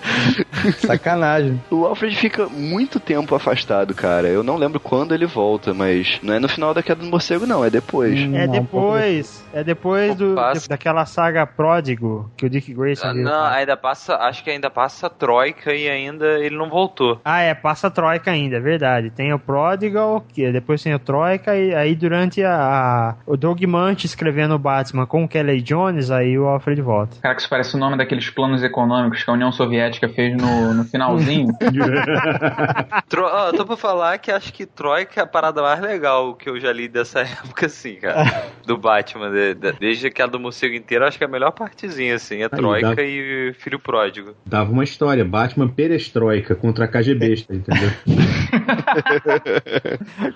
Speaker 6: Sacanagem.
Speaker 3: O Alfred fica muito tempo afastado, cara. Eu não lembro quando ele volta, mas não é no final da queda do morcego, não, é depois.
Speaker 6: Hum.
Speaker 2: É depois, é depois do,
Speaker 1: Passa.
Speaker 2: daquela saga Pródigo que o Dick Grayson
Speaker 1: Ah,
Speaker 2: viu.
Speaker 1: Não, ainda passa, acho que ainda passa a Troika e ainda ele não voltou.
Speaker 2: Ah, é, passa a Troika ainda, é verdade. Tem o Prodigal, que depois tem o Troika, e aí durante a, a- o Doug Munch escrevendo o Batman com o Kelly Jones, aí o Alfred volta.
Speaker 5: Cara, que isso parece o nome daqueles planos econômicos que a União Soviética fez no, no finalzinho.
Speaker 1: Tro... tô pra falar que acho que Troika é a parada mais legal que eu já li dessa época, assim, cara. do Batman. de- de- desde aquela do morcego inteiro, acho que é a melhor partezinha, assim. É Troika
Speaker 8: dá-
Speaker 1: e Filho Pródigo.
Speaker 8: Dava uma história, Batman perestroika contra a KGBista, entendeu?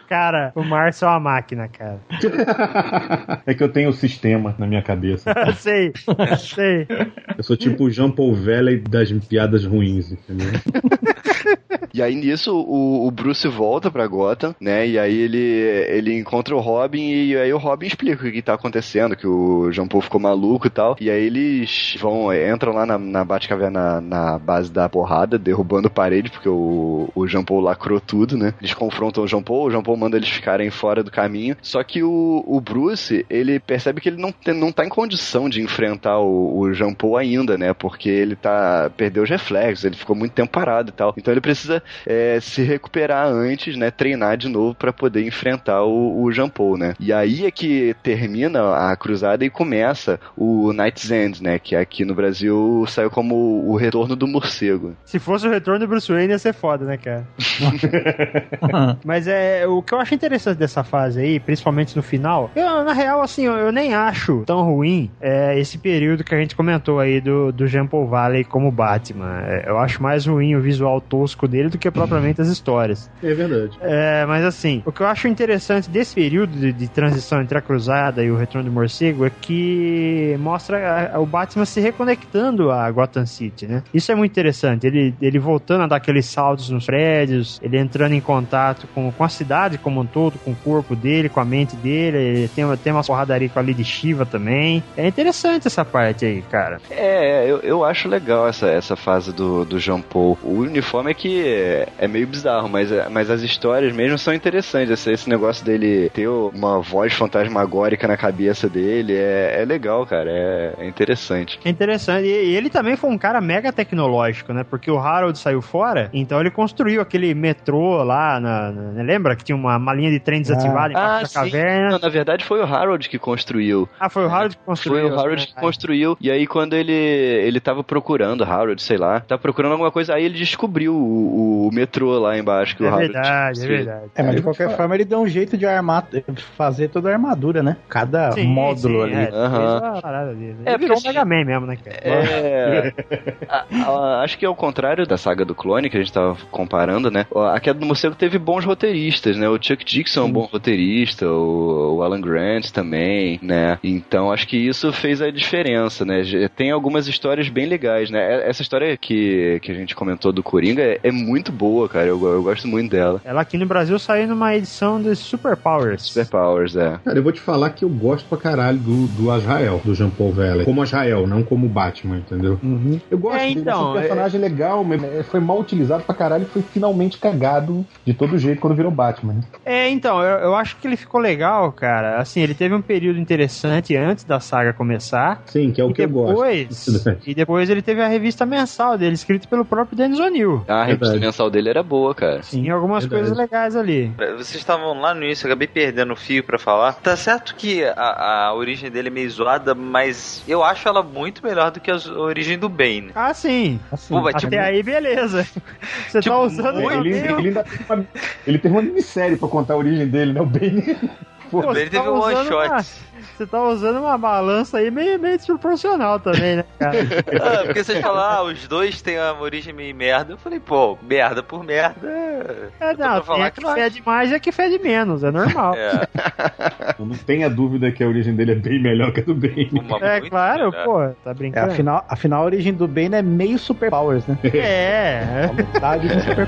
Speaker 2: Cara, o Márcio é uma máquina, cara.
Speaker 4: É que eu tenho o sistema na minha cabeça.
Speaker 2: sei, sei.
Speaker 8: Eu sou tipo o Jean Paul Valley das piadas ruins, entendeu?
Speaker 3: E aí nisso o, o Bruce volta pra Gotham, né? E aí ele, ele encontra o Robin e aí o Robin explica o que tá acontecendo, que o Jean Paul ficou maluco e tal. E aí eles vão, entram lá na, na Batcaverna na base da porrada, derrubando parede, porque o, o Jean Paul lacrou tudo, né? Eles confrontam o Jean Paul, o Jean Paul manda eles ficarem fora do caminho. Só que o, o Bruce, ele percebe que ele não, tem, não tá em condição de enfrentar o, o Jean Paul ainda, né? Porque ele tá. perdeu os reflexos, ele ficou muito tempo parado e tal. Então ele precisa é, se recuperar antes, né? Treinar de novo para poder enfrentar o, o Jean Paul, né? E aí é que termina a cruzada e começa o Night's End, né? Que aqui no Brasil saiu como o retorno do morcego.
Speaker 2: Se fosse o retorno do Bruce Wayne, ia ser foda, né, cara? Mas é o que eu acho interessante dessa fase aí, principalmente no final. Eu, na real, assim, eu, eu nem acho tão ruim é, esse período que a gente comentou aí do, do Jean Paul Valley como Batman. É, eu acho mais ruim o visual tosco dele do que propriamente as histórias.
Speaker 8: É verdade.
Speaker 2: É, mas assim, o que eu acho interessante desse período de, de transição entre a Cruzada e o Retorno do Morcego é que mostra a- o Batman se reconectando a Gotham City, né? Isso é muito interessante. Ele, ele voltando a dar aqueles saltos nos prédios, ele entrando em contato com, com a cidade como um todo, com o corpo dele, com a mente dele. Ele tem, uma- tem uma porradaria com a Lady Shiva também. É interessante essa parte aí, cara.
Speaker 3: É, eu, eu acho legal essa, essa fase do, do Jean Paul. O uniforme é que é, é meio bizarro, mas, mas as histórias mesmo são interessantes. Esse, esse negócio dele ter uma voz fantasmagórica na cabeça dele é, é legal, cara. É, é interessante.
Speaker 2: É interessante. E e ele também foi um cara mega tecnológico, né? Porque o Harold saiu fora, então ele construiu aquele metrô lá, na, na- lembra que tinha uma, uma linha de trem desativada embaixo da caverna?
Speaker 3: Não, na verdade foi o Harold que construiu.
Speaker 2: Ah, foi o Harold que construiu.
Speaker 3: Foi o Harold que
Speaker 2: Ah,
Speaker 3: E aí, quando ele, ele tava procurando, Harold, sei lá, tava procurando alguma coisa, aí ele descobriu o, o metrô lá embaixo que o
Speaker 2: É
Speaker 3: Harold
Speaker 2: verdade, é verdade.
Speaker 6: É, mas de qualquer forma ele deu um jeito de armar, fazer toda a armadura, né? Cada
Speaker 2: Sim,
Speaker 6: módulo
Speaker 2: sim,
Speaker 6: ali.
Speaker 2: É, dele.
Speaker 3: É,
Speaker 2: Ele virou um Mega Man mesmo, né, cara?
Speaker 3: É. a- a- acho que ao contrário da saga do clone que a gente tava comparando, né? A queda do morcego teve bons roteiristas, né? O Chuck Dixon é um bom roteirista, o, o Alan Grant também, né? Então acho que isso fez a diferença, né? Tem algumas histórias bem legais, né? Essa história que, que a gente comentou do Coringa é, é muito boa, cara. Eu, eu gosto muito dela.
Speaker 2: Ela aqui no Brasil saiu numa edição de Super Powers.
Speaker 3: Super Powers, é.
Speaker 8: Cara, eu vou te falar que eu gosto pra caralho do, do Azrael, do Jean Paul Valley. Como Azrael, não como Batman, entendeu?
Speaker 6: Uhum.
Speaker 4: Eu gosto
Speaker 2: É, então,
Speaker 4: acho um personagem legal, mas é, foi mal utilizado pra caralho e foi finalmente cagado de todo jeito quando virou Batman. né?
Speaker 2: É, então, eu, eu acho que ele ficou legal, cara. Assim, ele teve um período interessante antes da saga começar.
Speaker 8: Sim, que é o
Speaker 2: e
Speaker 8: que eu gosto.
Speaker 2: depois, e depois ele teve a revista mensal dele, escrita pelo próprio Dennis O'Neill.
Speaker 3: A revista
Speaker 8: Verdade.
Speaker 3: mensal dele era boa, cara.
Speaker 2: Sim, algumas
Speaker 8: verdade.
Speaker 2: coisas legais ali.
Speaker 1: Vocês estavam lá no início, eu acabei perdendo o fio pra falar. Tá certo que a, a origem dele é meio zoada, mas eu acho ela muito melhor do que a origem do Bane.
Speaker 2: Ah, sim.
Speaker 6: Assim,
Speaker 1: Pô,
Speaker 2: Até aí, beleza. Você
Speaker 1: Tipo,
Speaker 2: tá usando
Speaker 4: Ele,
Speaker 2: o-
Speaker 4: ele ainda tem uma, ele tem uma minissérie pra contar a origem dele, né? O Bane.
Speaker 2: Pô, você
Speaker 1: teve
Speaker 2: tá
Speaker 1: um one shot.
Speaker 2: uma- Você tá usando uma balança aí meio, meio desproporcional também, né, cara?
Speaker 1: Ah, porque vocês falaram, ah, os dois têm uma origem meio merda. Eu falei, pô, merda por merda.
Speaker 2: É, não, tem
Speaker 1: falar
Speaker 2: a que fede mais e a que fede menos, é normal.
Speaker 1: É,
Speaker 4: Não tenha dúvida que a origem dele é bem melhor que a do Bane.
Speaker 1: uma
Speaker 2: É, claro,
Speaker 1: melhor.
Speaker 2: pô, tá
Speaker 6: É,
Speaker 2: brincando.
Speaker 6: afinal, afinal, a origem do Bane é meio Super Powers, né?
Speaker 2: É,
Speaker 6: A metade do Super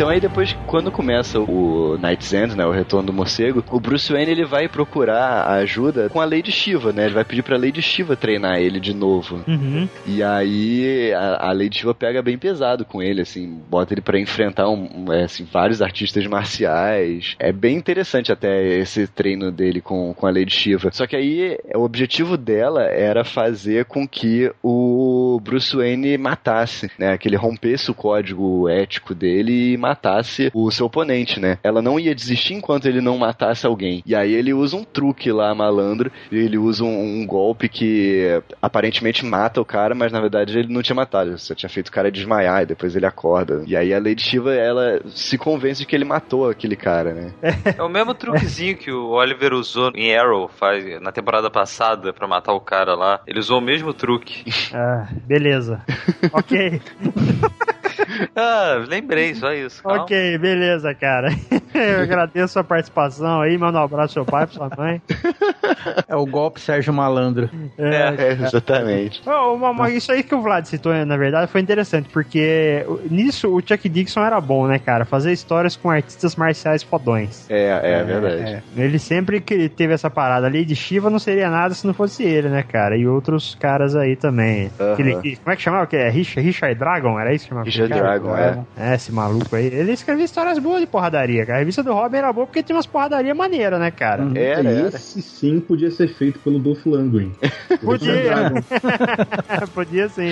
Speaker 3: Então aí depois, quando começa o Night's End, né, o retorno do morcego, o Bruce Wayne ele vai procurar a ajuda com a Lady Shiva, né? Ele vai pedir pra Lady Shiva treinar ele de novo.
Speaker 2: Uhum.
Speaker 3: E aí a, a Lady Shiva pega bem pesado com ele, assim, bota ele pra enfrentar um, um, é, assim, vários artistas marciais. É bem interessante até esse treino dele com, com a Lady Shiva. Só que aí o objetivo dela era fazer com que o Bruce Wayne matasse, né? Que ele rompesse o código ético dele e matasse o seu oponente, né? Ela não ia desistir enquanto ele não matasse alguém. E aí ele usa um truque lá, malandro, ele usa um, um golpe que aparentemente mata o cara, mas na verdade ele não tinha matado, só tinha feito o cara desmaiar e depois ele acorda. E aí a Lady Shiva, ela se convence de que ele matou aquele cara, né?
Speaker 1: É o mesmo truquezinho que o Oliver usou em Arrow faz, na temporada passada pra matar o cara lá. Ele usou o mesmo truque.
Speaker 2: Ah, beleza. ok.
Speaker 1: ah, lembrei, só isso. calma.
Speaker 2: Ok, beleza, cara. Eu agradeço a participação aí, manda um abraço pro seu pai, pra sua mãe.
Speaker 6: É o golpe Sérgio Malandro.
Speaker 3: É, exatamente.
Speaker 2: Oh, uma- uma- isso aí que o Vlad citou, na verdade, foi interessante, porque nisso o Chuck Dixon era bom, né, cara? Fazer histórias com artistas marciais fodões.
Speaker 3: É, é, verdade.
Speaker 2: Ele sempre que teve essa parada ali de Shiva não seria nada se não fosse ele, né, cara? E outros caras aí também.
Speaker 3: Aham.
Speaker 2: Aquele, que- como é que chamava? Que é Richard, Richard Dragon? Era isso que chamava?
Speaker 3: Richard
Speaker 2: cara?
Speaker 3: Dragon, é.
Speaker 2: É, esse maluco aí. Ele escrevia histórias boas de porradaria, cara. A revista do Robin era boa porque tinha umas porradaria maneira, né, cara?
Speaker 3: Era, era.
Speaker 8: Esse sim podia ser feito pelo Dolph Lundgren.
Speaker 2: Podia. Podia sim.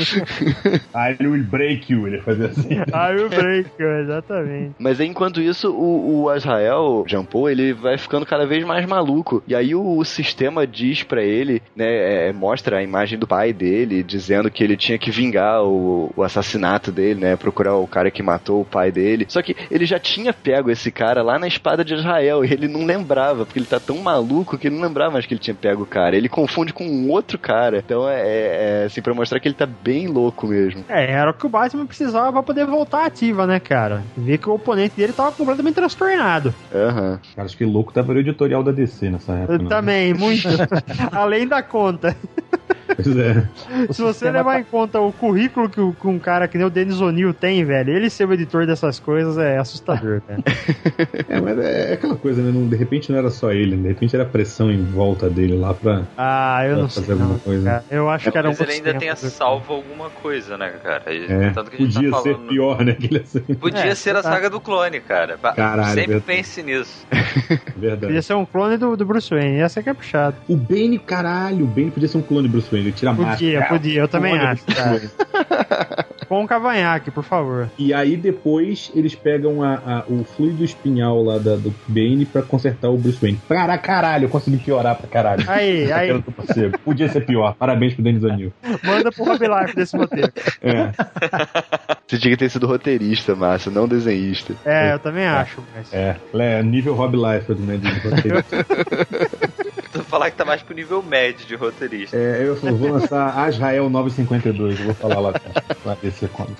Speaker 4: I will break you, ele fazia assim.
Speaker 2: Aí o break, exatamente.
Speaker 3: Mas aí, enquanto isso, o, o Azrael, o Jean Paul, ele vai ficando cada vez mais maluco. E aí o, o sistema diz pra ele, né, é, mostra a imagem do pai dele, dizendo que ele tinha que vingar o, o assassinato dele, né, procurar o cara que matou o pai dele. Só que ele já tinha pego esse cara lá na espada de Israel e ele não lembrava, porque ele tá tão maluco que ele não lembrava mais que ele tinha pego o cara. Ele confunde com um outro cara. Então é, é, é, assim, pra mostrar que ele tá bem louco mesmo.
Speaker 2: É, era o que o Batman precisava pra poder voltar ativa, né, cara? Ver que o oponente dele tava completamente transtornado.
Speaker 3: Aham.
Speaker 4: Cara, acho que louco tava o editorial da DC nessa época.
Speaker 2: Eu
Speaker 4: né?
Speaker 2: também, muito. Além da conta.
Speaker 4: Pois é.
Speaker 2: Se você levar em conta o currículo que, o- que um cara que nem o Dennis O'Neill tem, velho, ele ser o editor dessas coisas é assustador, cara.
Speaker 8: É, mas é aquela coisa, né? Não- de repente não era só ele, de repente era pressão em volta dele lá pra.
Speaker 2: Ah, eu
Speaker 8: Pra
Speaker 2: não
Speaker 8: fazer
Speaker 2: sei.
Speaker 8: alguma
Speaker 2: Não,
Speaker 8: coisa.
Speaker 2: cara. Eu acho que era um
Speaker 1: Mas ele ainda tenha salvo alguma coisa, né, cara?
Speaker 8: É,
Speaker 1: Tanto que a gente
Speaker 8: podia
Speaker 1: tá
Speaker 8: ser
Speaker 1: falando.
Speaker 8: pior, né? Assim.
Speaker 1: Podia
Speaker 2: É,
Speaker 1: ser a saga do clone, cara.
Speaker 8: Caralho,
Speaker 1: Sempre
Speaker 8: verdade.
Speaker 1: pense nisso.
Speaker 8: Verdade.
Speaker 2: Podia ser um clone do, do Bruce Wayne. Essa que é puxado.
Speaker 8: O Bane, caralho, o Bane podia ser um clone de Bruce Wayne, ele tira a
Speaker 2: Podia,
Speaker 8: máscara.
Speaker 2: podia. Eu também acho, Com um cavanhaque, por favor.
Speaker 8: E aí depois eles pegam a- a- o fluido espinhal lá da- do Bane pra consertar o Bruce Wayne.
Speaker 4: Para caralho, eu consegui piorar pra caralho.
Speaker 2: Aí, aí.
Speaker 4: Podia ser pior. Parabéns pro Denis O'Neill.
Speaker 2: Manda pro Rob Life desse roteiro.
Speaker 8: É.
Speaker 3: Você tinha que ter sido roteirista, Márcio, não desenhista.
Speaker 2: É, eu também acho. Mas...
Speaker 8: É, é nível Rob Liefeld, né? De roteiro.
Speaker 1: Tu falar que tá mais pro nível médio de roteirista.
Speaker 8: É, eu vou vou lançar Azrael 952, eu vou falar lá pra, descer quando.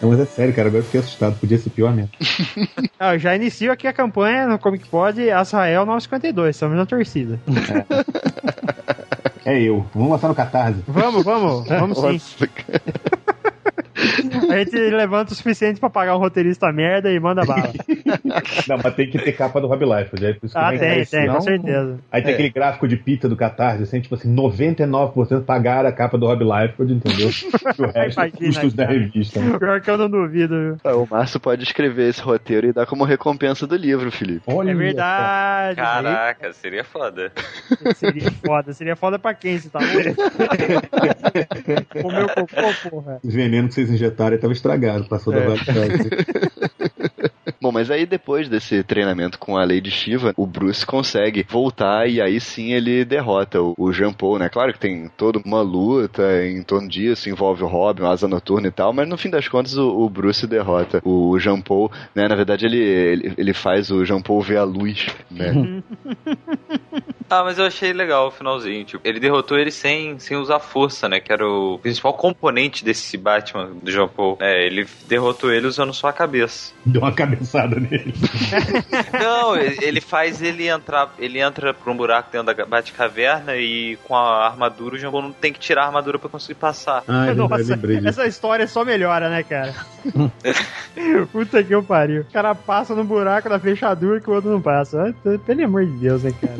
Speaker 8: Não, mas é sério, cara, agora eu fiquei assustado, podia ser pior mesmo.
Speaker 2: Ah, eu já inicio aqui a campanha no Comic Pod Azrael 952, estamos na torcida.
Speaker 4: É eu. Vamos lançar no Catarse.
Speaker 2: Vamos, vamos, vamos sim. A gente levanta o suficiente pra pagar um roteirista merda e manda bala.
Speaker 4: Não, mas tem que ter capa do Rob Liefeld. É por isso que
Speaker 2: Ah, tem, tem, com certeza.
Speaker 4: Aí tem
Speaker 3: É.
Speaker 4: aquele gráfico de pita do Catarse, assim, tipo assim, 99% pagaram a capa do Rob Liefeld, entendeu? E o resto é
Speaker 2: Imagina,
Speaker 4: custos da
Speaker 2: cara.
Speaker 4: revista. né?
Speaker 2: Pior que eu não duvido, viu?
Speaker 3: Ah, O Márcio pode escrever esse roteiro e dar como recompensa do livro, Felipe.
Speaker 4: Olha
Speaker 2: É verdade.
Speaker 1: Caraca, seria foda.
Speaker 2: Seria foda. Seria foda pra quem, você tá louco? Comeu cocô, porra.
Speaker 8: O veneno que vocês injetaram estava estragado, passou da
Speaker 2: É.
Speaker 8: validade.
Speaker 3: Bom, mas aí depois desse treinamento com a Lady Shiva, o Bruce consegue voltar e aí sim ele derrota o, o Jean Paul, né? Claro que tem toda uma luta em torno disso, envolve o Robin, Asa Noturna e tal, mas no fim das contas o, o Bruce derrota o Jean Paul, né? Na verdade ele, ele, ele faz o Jean Paul ver a luz, né?
Speaker 1: Ah, mas eu achei legal o finalzinho. Tipo, ele derrotou ele sem, sem usar força, né? Que era o principal componente desse Batman do Jean Paul. É, ele derrotou ele usando só a cabeça.
Speaker 8: Deu uma cabeçada nele.
Speaker 1: Não, ele faz ele entrar. Ele entra pra um buraco dentro da Batcaverna e com a armadura o Jean Paul não tem que tirar a armadura pra conseguir passar.
Speaker 8: Ah, é
Speaker 2: Nossa,
Speaker 8: lembrei disso.
Speaker 2: essa história só melhora, né, cara? Puta que eu pariu. O cara passa no buraco da fechadura que o outro não passa. Ah, Pelo amor de Deus, né, cara?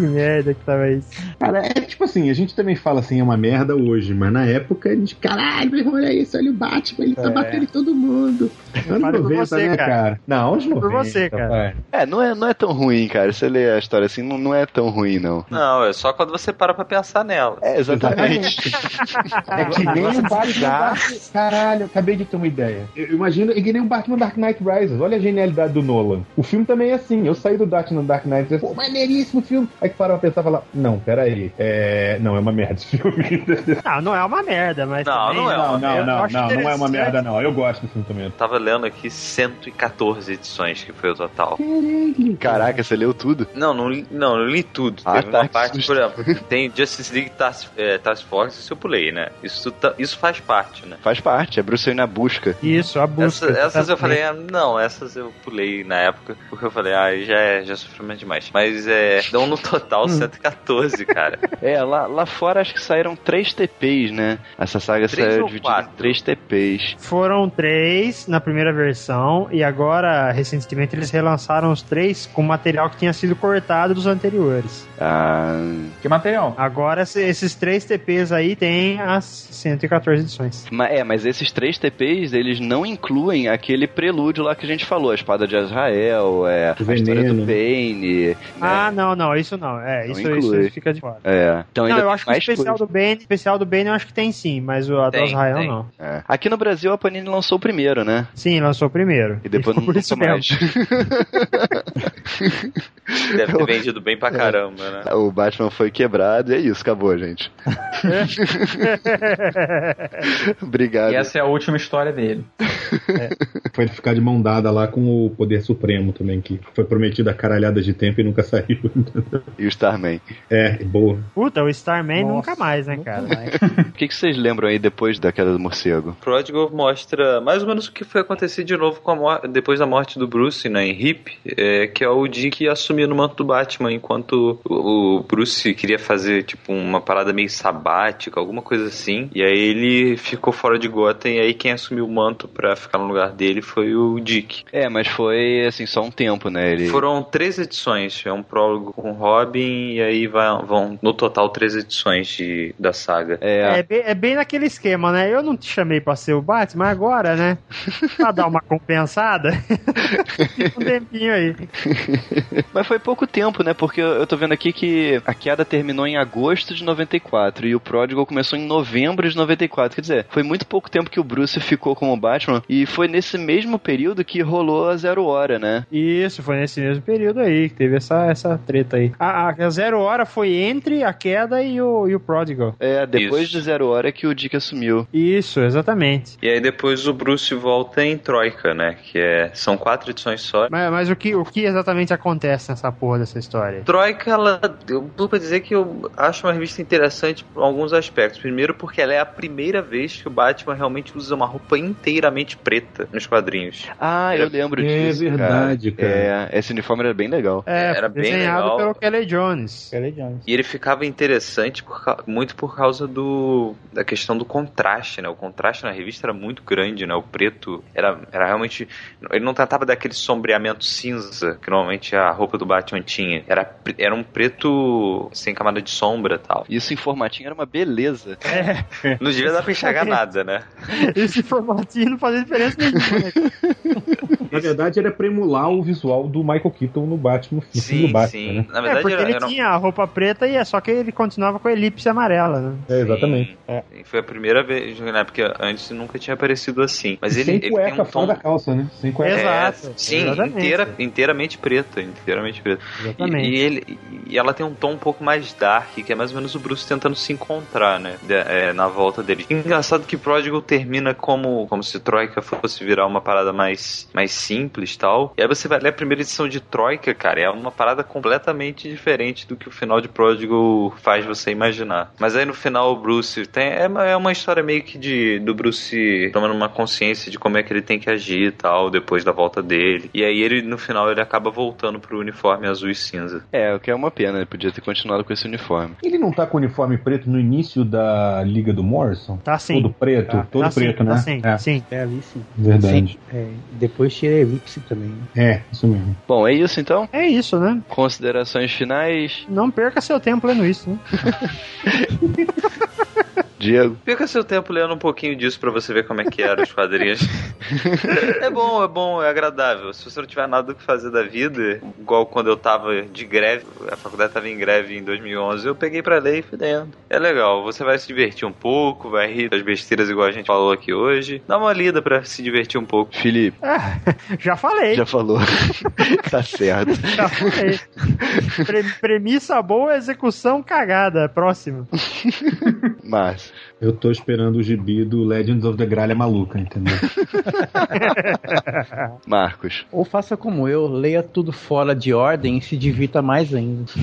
Speaker 2: Que merda que tava isso.
Speaker 8: Cara, é tipo assim, a gente também fala assim, é uma merda hoje, mas na época a gente, caralho, mas olha isso, olha o Batman, ele tá batendo em todo mundo. Anos
Speaker 2: Fale por
Speaker 8: 90,
Speaker 2: você,
Speaker 8: né,
Speaker 2: cara.
Speaker 8: cara? Não, anos 90.
Speaker 2: Por você, cara.
Speaker 8: pai.
Speaker 3: É, não é, não é tão ruim, cara. Se você lê a história assim, não, não é tão ruim, não.
Speaker 1: Não, é só quando você para pra pensar nela.
Speaker 3: É, exatamente.
Speaker 8: É que nem o Batman. Caralho, acabei de ter uma ideia. Eu imagino, é que nem o Batman Dark Knight Rises. Olha a genialidade do Nolan. O filme também é assim. Eu saí do Batman Dark Knight e pô, maneiríssimo filme. Aí que para pra pensar e falar, não, pera aí. É... Não, é uma merda esse filme.
Speaker 2: Não, não é uma merda, mas.
Speaker 1: Não,
Speaker 2: também,
Speaker 1: não é
Speaker 8: não,
Speaker 1: uma
Speaker 8: não,
Speaker 2: eu
Speaker 8: não,
Speaker 2: acho
Speaker 8: não, não é uma merda, não. Eu gosto do filme também.
Speaker 1: Eu tava lendo aqui 114 edições que foi o total.
Speaker 3: Caraca, você leu tudo?
Speaker 1: Não, não li, não, não li tudo.
Speaker 3: Ah,
Speaker 1: Teve
Speaker 3: tá,
Speaker 1: uma parte, por exemplo, tem Justice League Task, é, Task Force, isso eu pulei, né? Isso, tá- isso faz parte, né?
Speaker 3: Faz parte, é Bruce Wayne na busca.
Speaker 2: Isso, a busca.
Speaker 1: Essa- essas eu
Speaker 2: exatamente.
Speaker 1: falei, ah, não, essas eu pulei na época, porque eu falei, ah, já é, já é sofrimento demais. Mas é, dão no total 114, cara.
Speaker 3: É, lá, lá fora acho que saíram três TPs, né? Essa saga
Speaker 1: Três
Speaker 3: saiu dividida em três TPs.
Speaker 2: Foram três na primeira versão e agora, recentemente, eles relançaram os três com material que tinha sido cortado dos anteriores.
Speaker 3: Ah,
Speaker 5: Que material?
Speaker 2: Agora, esse- esses três TPs aí tem as 114 edições.
Speaker 3: ma- é, mas esses três TPs, eles não incluem aquele prelúdio lá que a gente falou, a espada de Azrael, é, a história do Bane. né?
Speaker 2: Ah, não, não, isso não. É,
Speaker 3: Não
Speaker 2: isso,
Speaker 3: inclui.
Speaker 2: isso fica de fora.
Speaker 3: É, então
Speaker 2: Não, eu acho que o especial
Speaker 3: coisa.
Speaker 2: do Bane, especial do Bane eu acho que tem sim, mas o do
Speaker 1: Tem,
Speaker 2: Israel
Speaker 1: tem.
Speaker 2: não.
Speaker 3: É. Aqui no Brasil a Panini lançou o primeiro, né?
Speaker 2: Sim, lançou primeiro.
Speaker 3: E depois
Speaker 2: ficou
Speaker 3: não
Speaker 2: por isso
Speaker 3: lançou mais.
Speaker 1: Deve ter vendido bem pra caramba, né?
Speaker 3: o Batman foi quebrado e é isso, acabou, gente. Obrigado.
Speaker 5: E essa é a última história dele.
Speaker 8: Foi ficar de mão dada lá com o Poder Supremo também, que foi prometido a caralhadas de tempo e nunca saiu.
Speaker 3: E o Starman.
Speaker 8: É, boa.
Speaker 2: Puta, o Starman
Speaker 6: Nossa,
Speaker 2: nunca mais, né,
Speaker 6: nunca
Speaker 2: cara?
Speaker 6: mais.
Speaker 3: O que, que vocês lembram aí depois da queda do morcego?
Speaker 1: Prodigal mostra mais ou menos o que foi acontecer de novo com a depois da morte do Bruce, né, em Hip, é, que é o Dick assumindo o manto do Batman, enquanto o, o Bruce queria fazer, tipo, uma parada meio sabática, alguma coisa assim, e aí ele ficou fora de Gotham, e aí quem assumiu o manto pra ficar no lugar dele foi o Dick.
Speaker 3: É, mas foi assim, só um tempo, né? Ele...
Speaker 1: Foram três edições, é um prólogo com Robin, e aí vai- vão, no total, três edições de, da saga.
Speaker 3: É,
Speaker 2: É bem, é bem naquele esquema, né? Eu não te chamei pra ser o Batman, agora, né? Pra dar uma compensada. Fica um tempinho aí.
Speaker 3: Mas foi pouco tempo, né? Porque eu eu tô vendo aqui que a queda terminou em agosto de 94 e o Prodigal começou em novembro de 94. Quer dizer, foi muito pouco tempo que o Bruce ficou como Batman e foi nesse mesmo período que rolou a Zero Hora, né?
Speaker 2: Isso, foi nesse mesmo período aí que teve essa, essa treta aí. A, a- a Zero Hora foi entre a queda e o, e o Prodigal.
Speaker 3: É, depois
Speaker 1: Isso.
Speaker 3: de Zero Hora que o Dick assumiu.
Speaker 2: Isso, exatamente.
Speaker 1: E aí depois o Bruce volta em Troika, né? Que é, são quatro edições só.
Speaker 2: Mas, mas o, que, o que exatamente acontece nessa porra dessa história?
Speaker 1: Troika, ela, eu pra dizer que eu acho uma revista interessante por alguns aspectos. Primeiro, porque ela é a primeira vez que o Batman realmente usa uma roupa inteiramente preta nos quadrinhos.
Speaker 3: Ah, eu lembro
Speaker 8: É
Speaker 3: disso.
Speaker 8: verdade, cara.
Speaker 3: É, esse uniforme era bem legal.
Speaker 2: É,
Speaker 1: Era
Speaker 2: foi
Speaker 1: bem
Speaker 2: desenhado
Speaker 1: legal.
Speaker 2: pelo Kelly Jones.
Speaker 6: Kelly Jones.
Speaker 1: E ele ficava interessante por muito por causa do da questão do contraste, né? O contraste na revista era muito grande, né? O preto era, era realmente. Ele não tratava daquele sombreamento cinza que normalmente a roupa do Batman tinha. Era, era um preto sem camada de sombra e tal.
Speaker 3: Isso em formatinho era uma beleza.
Speaker 1: Não devia dar pra enxergar nada, né?
Speaker 2: Esse formatinho não fazia diferença nenhuma, né?
Speaker 8: Na verdade, era pra emular o visual do Michael Keaton no Batman, no
Speaker 1: Sim,
Speaker 8: do Batman,
Speaker 1: sim.
Speaker 8: né?
Speaker 1: Na
Speaker 2: É,
Speaker 1: verdade,
Speaker 2: porque
Speaker 1: era,
Speaker 2: ele
Speaker 1: era
Speaker 2: tinha a roupa preta e é só que ele continuava com a elipse amarela, né?
Speaker 8: É, exatamente.
Speaker 1: Sim. Foi a primeira vez, né? Porque antes nunca tinha aparecido assim. Mas ele,
Speaker 8: Sem
Speaker 1: ele tem um
Speaker 8: fora
Speaker 1: tom.
Speaker 8: da calça, né? Sem cueca.
Speaker 1: É,
Speaker 2: Exato,
Speaker 1: sim,
Speaker 2: exatamente.
Speaker 1: inteira, inteiramente preta, inteiramente preta. E,
Speaker 2: Exatamente.
Speaker 1: e ele, e ela tem um tom um pouco mais dark, que é mais ou menos o Bruce tentando se encontrar, né? de- é, na volta dele. Engraçado que Prodigal termina como, como se Troika fosse virar uma parada mais, mais simples tal. E aí você vai ler a primeira edição de Troika, cara, é uma parada completamente diferente do que o final de Prodigal faz você imaginar. Mas aí no final o Bruce tem. É uma, é uma história meio que de do Bruce tomando uma consciência de como é que ele tem que agir e tal, depois da volta dele. E aí ele, no final, ele acaba voltando pro uniforme azul e cinza.
Speaker 3: É, o que é uma pena, ele podia ter continuado com esse uniforme.
Speaker 8: Ele não tá com o uniforme preto no início da Liga do Morrison?
Speaker 2: Tá sim.
Speaker 8: Todo preto,
Speaker 6: Tá.
Speaker 8: todo
Speaker 2: Tá sim,
Speaker 8: preto,
Speaker 2: tá
Speaker 8: né?
Speaker 2: sim,
Speaker 8: é,
Speaker 2: sim.
Speaker 6: É, ali sim.
Speaker 8: verdade.
Speaker 6: Sim, é, depois tirei elipse também. né?
Speaker 8: É, isso mesmo.
Speaker 3: Bom, é isso então?
Speaker 2: É isso, né?
Speaker 3: Considerações finais,
Speaker 2: Não perca seu tempo lendo isso, né?
Speaker 3: Diego.
Speaker 1: Fica seu tempo lendo um pouquinho disso pra você ver como é que eram os quadrinhos. é bom, é bom, é agradável. Se você não tiver nada do que fazer da vida, igual quando eu tava de greve, a faculdade tava em greve em 2011, eu peguei pra ler e fui lendo. É legal, você vai se divertir um pouco, vai rir das besteiras igual a gente falou aqui hoje. Dá uma lida pra se divertir um pouco.
Speaker 3: Felipe,
Speaker 2: Ah, já falei,
Speaker 3: já falou. tá certo.
Speaker 2: já falei. Pre- premissa boa, execução cagada. Próximo.
Speaker 3: Márcio.
Speaker 8: Eu tô esperando o gibi do Legends of the Gralha Maluca, entendeu?
Speaker 3: Marcos.
Speaker 6: Ou faça como eu, leia tudo fora de ordem e se divirta mais ainda.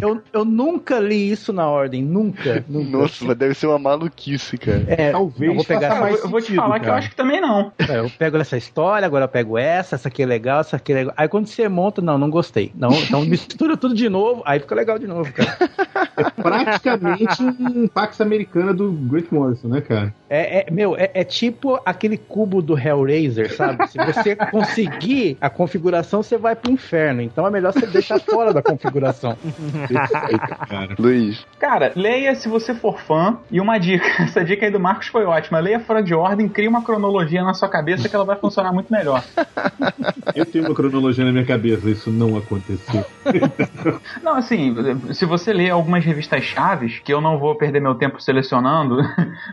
Speaker 6: Eu, eu nunca li isso na ordem, nunca. nunca.
Speaker 3: Nossa, mas deve ser uma maluquice, cara.
Speaker 6: É,
Speaker 8: Talvez
Speaker 6: eu vou pegar
Speaker 8: mais
Speaker 5: eu vou te falar que eu
Speaker 8: cara.
Speaker 5: acho que também não.
Speaker 6: é, eu pego essa história, agora eu pego essa, essa aqui é legal, essa aqui é legal. Aí quando você monta, não, não gostei. Não, então mistura tudo de novo, aí fica legal de novo, cara.
Speaker 8: Praticamente um Pax Americana do Great Morrison, né, cara?
Speaker 6: É, é- meu, é, é tipo aquele cubo do Hellraiser, sabe? Se você conseguir a configuração, você vai pro inferno. Então é melhor você deixar fora da configuração.
Speaker 8: Cara.
Speaker 3: Luiz.
Speaker 5: Cara, leia se você for fã. E uma dica: essa dica aí do Marcos foi ótima. Leia fora de ordem, cria uma cronologia na sua cabeça que ela vai funcionar muito melhor.
Speaker 8: Eu tenho uma cronologia na minha cabeça, isso não aconteceu.
Speaker 5: Não, assim, se você ler algumas revistas chaves, que eu não vou perder meu tempo selecionando,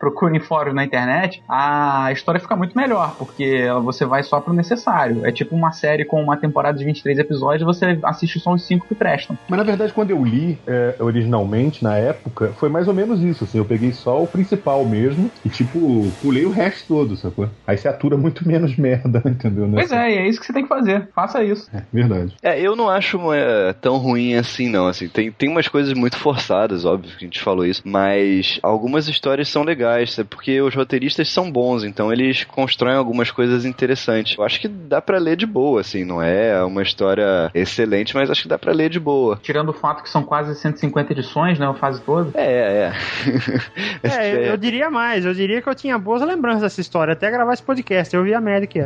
Speaker 5: procure em fóruns na internet, a história fica muito melhor, porque você vai só pro necessário. É tipo uma série com uma temporada de 23 episódios, você assiste só os 5 que prestam.
Speaker 8: Mas na verdade, quando eu li é, originalmente, na época, foi mais ou menos isso, assim, eu peguei só o principal mesmo e, tipo, pulei o resto todo, sacou? Aí você atura muito menos merda, entendeu? né?
Speaker 5: Pois é, e é isso que você tem que fazer. Faça isso.
Speaker 8: É, verdade.
Speaker 3: É, eu não acho é, tão ruim assim, não. Assim, tem, tem umas coisas muito forçadas, óbvio que a gente falou isso, mas algumas histórias são legais, sabe? porque os roteiristas são bons, então eles constroem algumas coisas interessantes. Eu acho que dá pra ler de boa, assim, não é uma história excelente, mas acho que dá pra ler de boa.
Speaker 5: Tirando o fato que são quase 150 edições, né? A fase toda.
Speaker 3: É, é.
Speaker 2: É, eu, eu diria mais, eu diria que eu tinha boas lembranças dessa história, até gravar esse podcast, eu vi a merda que é.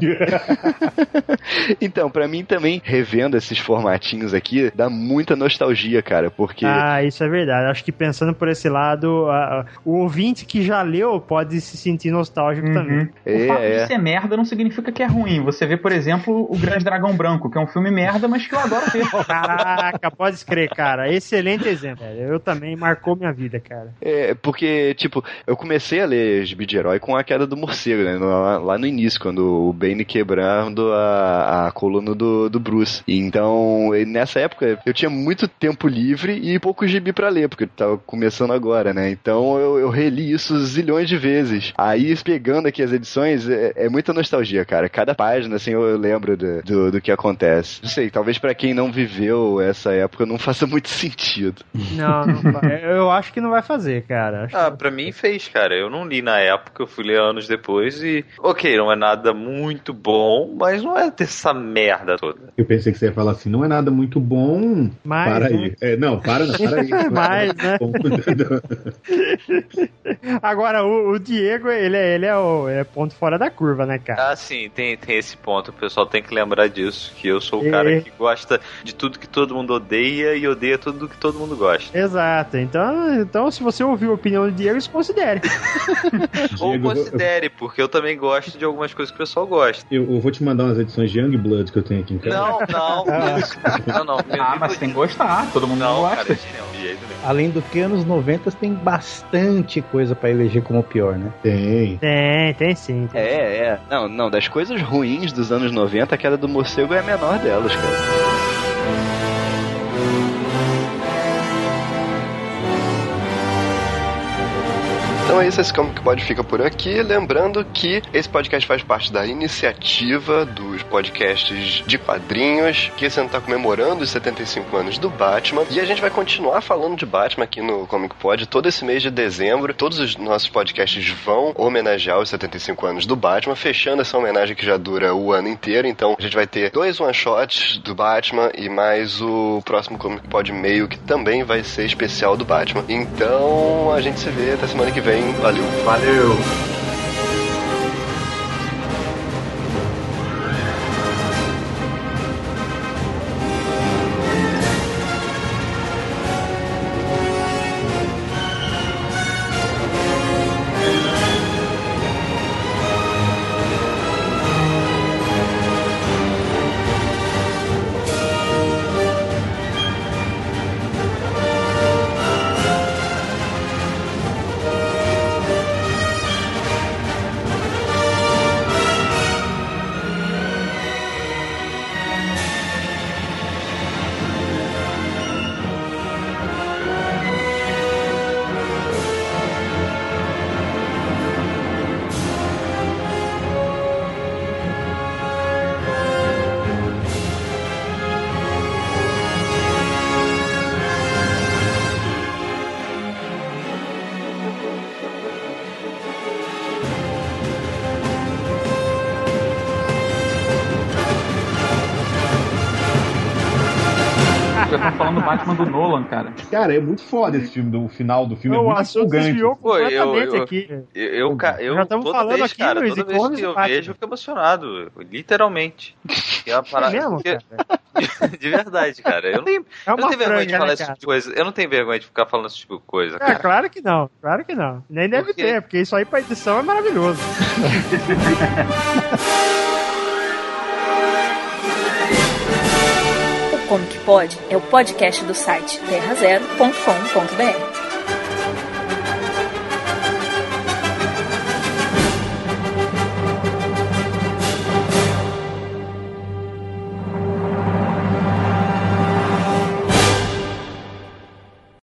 Speaker 3: Então, pra mim também, revendo esses formatinhos aqui, dá muita nostalgia, cara, porque.
Speaker 2: Ah, isso é verdade. Acho que pensando por esse lado, a- a- o ouvinte que já leu pode se sentir nostálgico também.
Speaker 5: Uhum. O
Speaker 3: É,
Speaker 5: fato
Speaker 3: é.
Speaker 5: de ser merda não significa que é ruim. Você vê, por exemplo, O Grande Dragão Branco, que é um filme merda, mas que eu adoro ver.
Speaker 2: Caraca, pode escrever, cara. Excelente exemplo. Eu também marcou minha vida, cara.
Speaker 3: É, porque, tipo, eu comecei a ler Gibi de Herói com a queda do morcego, né? Lá, no início, quando o Bane quebrando a, a coluna do, do Bruce. E então, nessa época, eu tinha muito tempo livre e pouco gibi pra ler, porque eu tava começando agora, né? Então eu, eu reli isso zilhões de vezes. Aí, pegando aqui as edições, é, é muita nostalgia, cara. Cada página, assim, eu, lembro do, do, do que acontece. Não sei, talvez pra quem não viveu essa época não faça muito sentido.
Speaker 2: Não, não vai. eu acho que não vai fazer, cara. Acho
Speaker 1: Ah, pra mim fez, cara. Eu não li na época, eu fui ler anos depois e. Ok, não é nada muito bom, mas não é dessa merda toda.
Speaker 8: Eu pensei que você ia falar assim, não é nada muito bom.
Speaker 2: Mas,
Speaker 8: para
Speaker 2: né?
Speaker 8: aí. É, não, para, não, para aí. É
Speaker 2: Mas, né?
Speaker 8: bom.
Speaker 2: Agora, o, o Diego, ele, é, ele é, o, é ponto fora da curva, né, cara?
Speaker 1: Ah, sim, tem, tem esse ponto. O pessoal tem que lembrar disso. Que eu sou o
Speaker 2: E-
Speaker 1: cara que gosta de tudo que todo mundo odeia e odeia tudo que todo mundo gosta.
Speaker 2: Exato. Então, então, se você ouviu a opinião do Diego, se considere.
Speaker 1: Ou considere, porque eu também gosto de algumas coisas que o pessoal gosta.
Speaker 8: Eu, eu vou te mandar umas edições de Youngblood que eu tenho aqui em casa.
Speaker 1: Não, não, isso. não, não.
Speaker 5: Ah, mas tem que gostar. Todo mundo
Speaker 1: Não,
Speaker 5: gosta.
Speaker 1: cara, nenhum.
Speaker 6: Além do que, anos 90 tem bastante coisa pra eleger como pior, né?
Speaker 8: Tem.
Speaker 2: Tem, tem sim. tem.
Speaker 3: É, é. Não, não, das coisas ruins dos anos 90, a queda do morcego é a menor delas, cara. Então
Speaker 9: é isso, esse Comic Pod fica por aqui. Lembrando que esse podcast faz parte da iniciativa dos podcasts de quadrinhos, que esse ano está comemorando os 75 anos do Batman. E a gente vai continuar falando de Batman aqui no Comic Pod todo esse mês de dezembro. Todos os nossos podcasts vão homenagear os 75 anos do Batman, fechando essa homenagem que já dura o ano inteiro. Então a gente vai ter dois one-shots do Batman e mais o próximo Comic Pod meio que também vai ser especial do Batman. Então a gente se vê até semana que vem. Valeu.
Speaker 5: Valeu! Cara.
Speaker 8: É muito foda esse filme, do, o final do filme é
Speaker 2: o
Speaker 8: muito
Speaker 2: assunto
Speaker 8: empolgante.
Speaker 2: desviou
Speaker 1: Pô, eu-
Speaker 2: completamente
Speaker 1: eu-
Speaker 2: aqui.
Speaker 1: Eu, eu, eu
Speaker 2: Já estamos falando
Speaker 1: vez,
Speaker 2: aqui,
Speaker 1: cara,
Speaker 2: Luiz,
Speaker 1: toda
Speaker 2: de
Speaker 1: vez que eu
Speaker 2: Batman.
Speaker 1: vejo, eu fico emocionado. Literalmente. É, uma
Speaker 2: É
Speaker 1: parada,
Speaker 2: mesmo,
Speaker 1: porque-
Speaker 2: cara?
Speaker 1: de verdade, cara. Eu não tenho,
Speaker 2: É
Speaker 1: eu não tenho vergonha de
Speaker 2: franga,
Speaker 1: falar
Speaker 2: né,
Speaker 1: esse tipo de coisa. Eu não tenho vergonha de ficar falando esse tipo de coisa,
Speaker 2: É,
Speaker 1: cara.
Speaker 2: claro que não, claro que não. Nem deve
Speaker 1: Por quê?
Speaker 2: ter, porque isso aí pra edição é maravilhoso.
Speaker 10: Comic Pod é o podcast do site terrazero.com.br.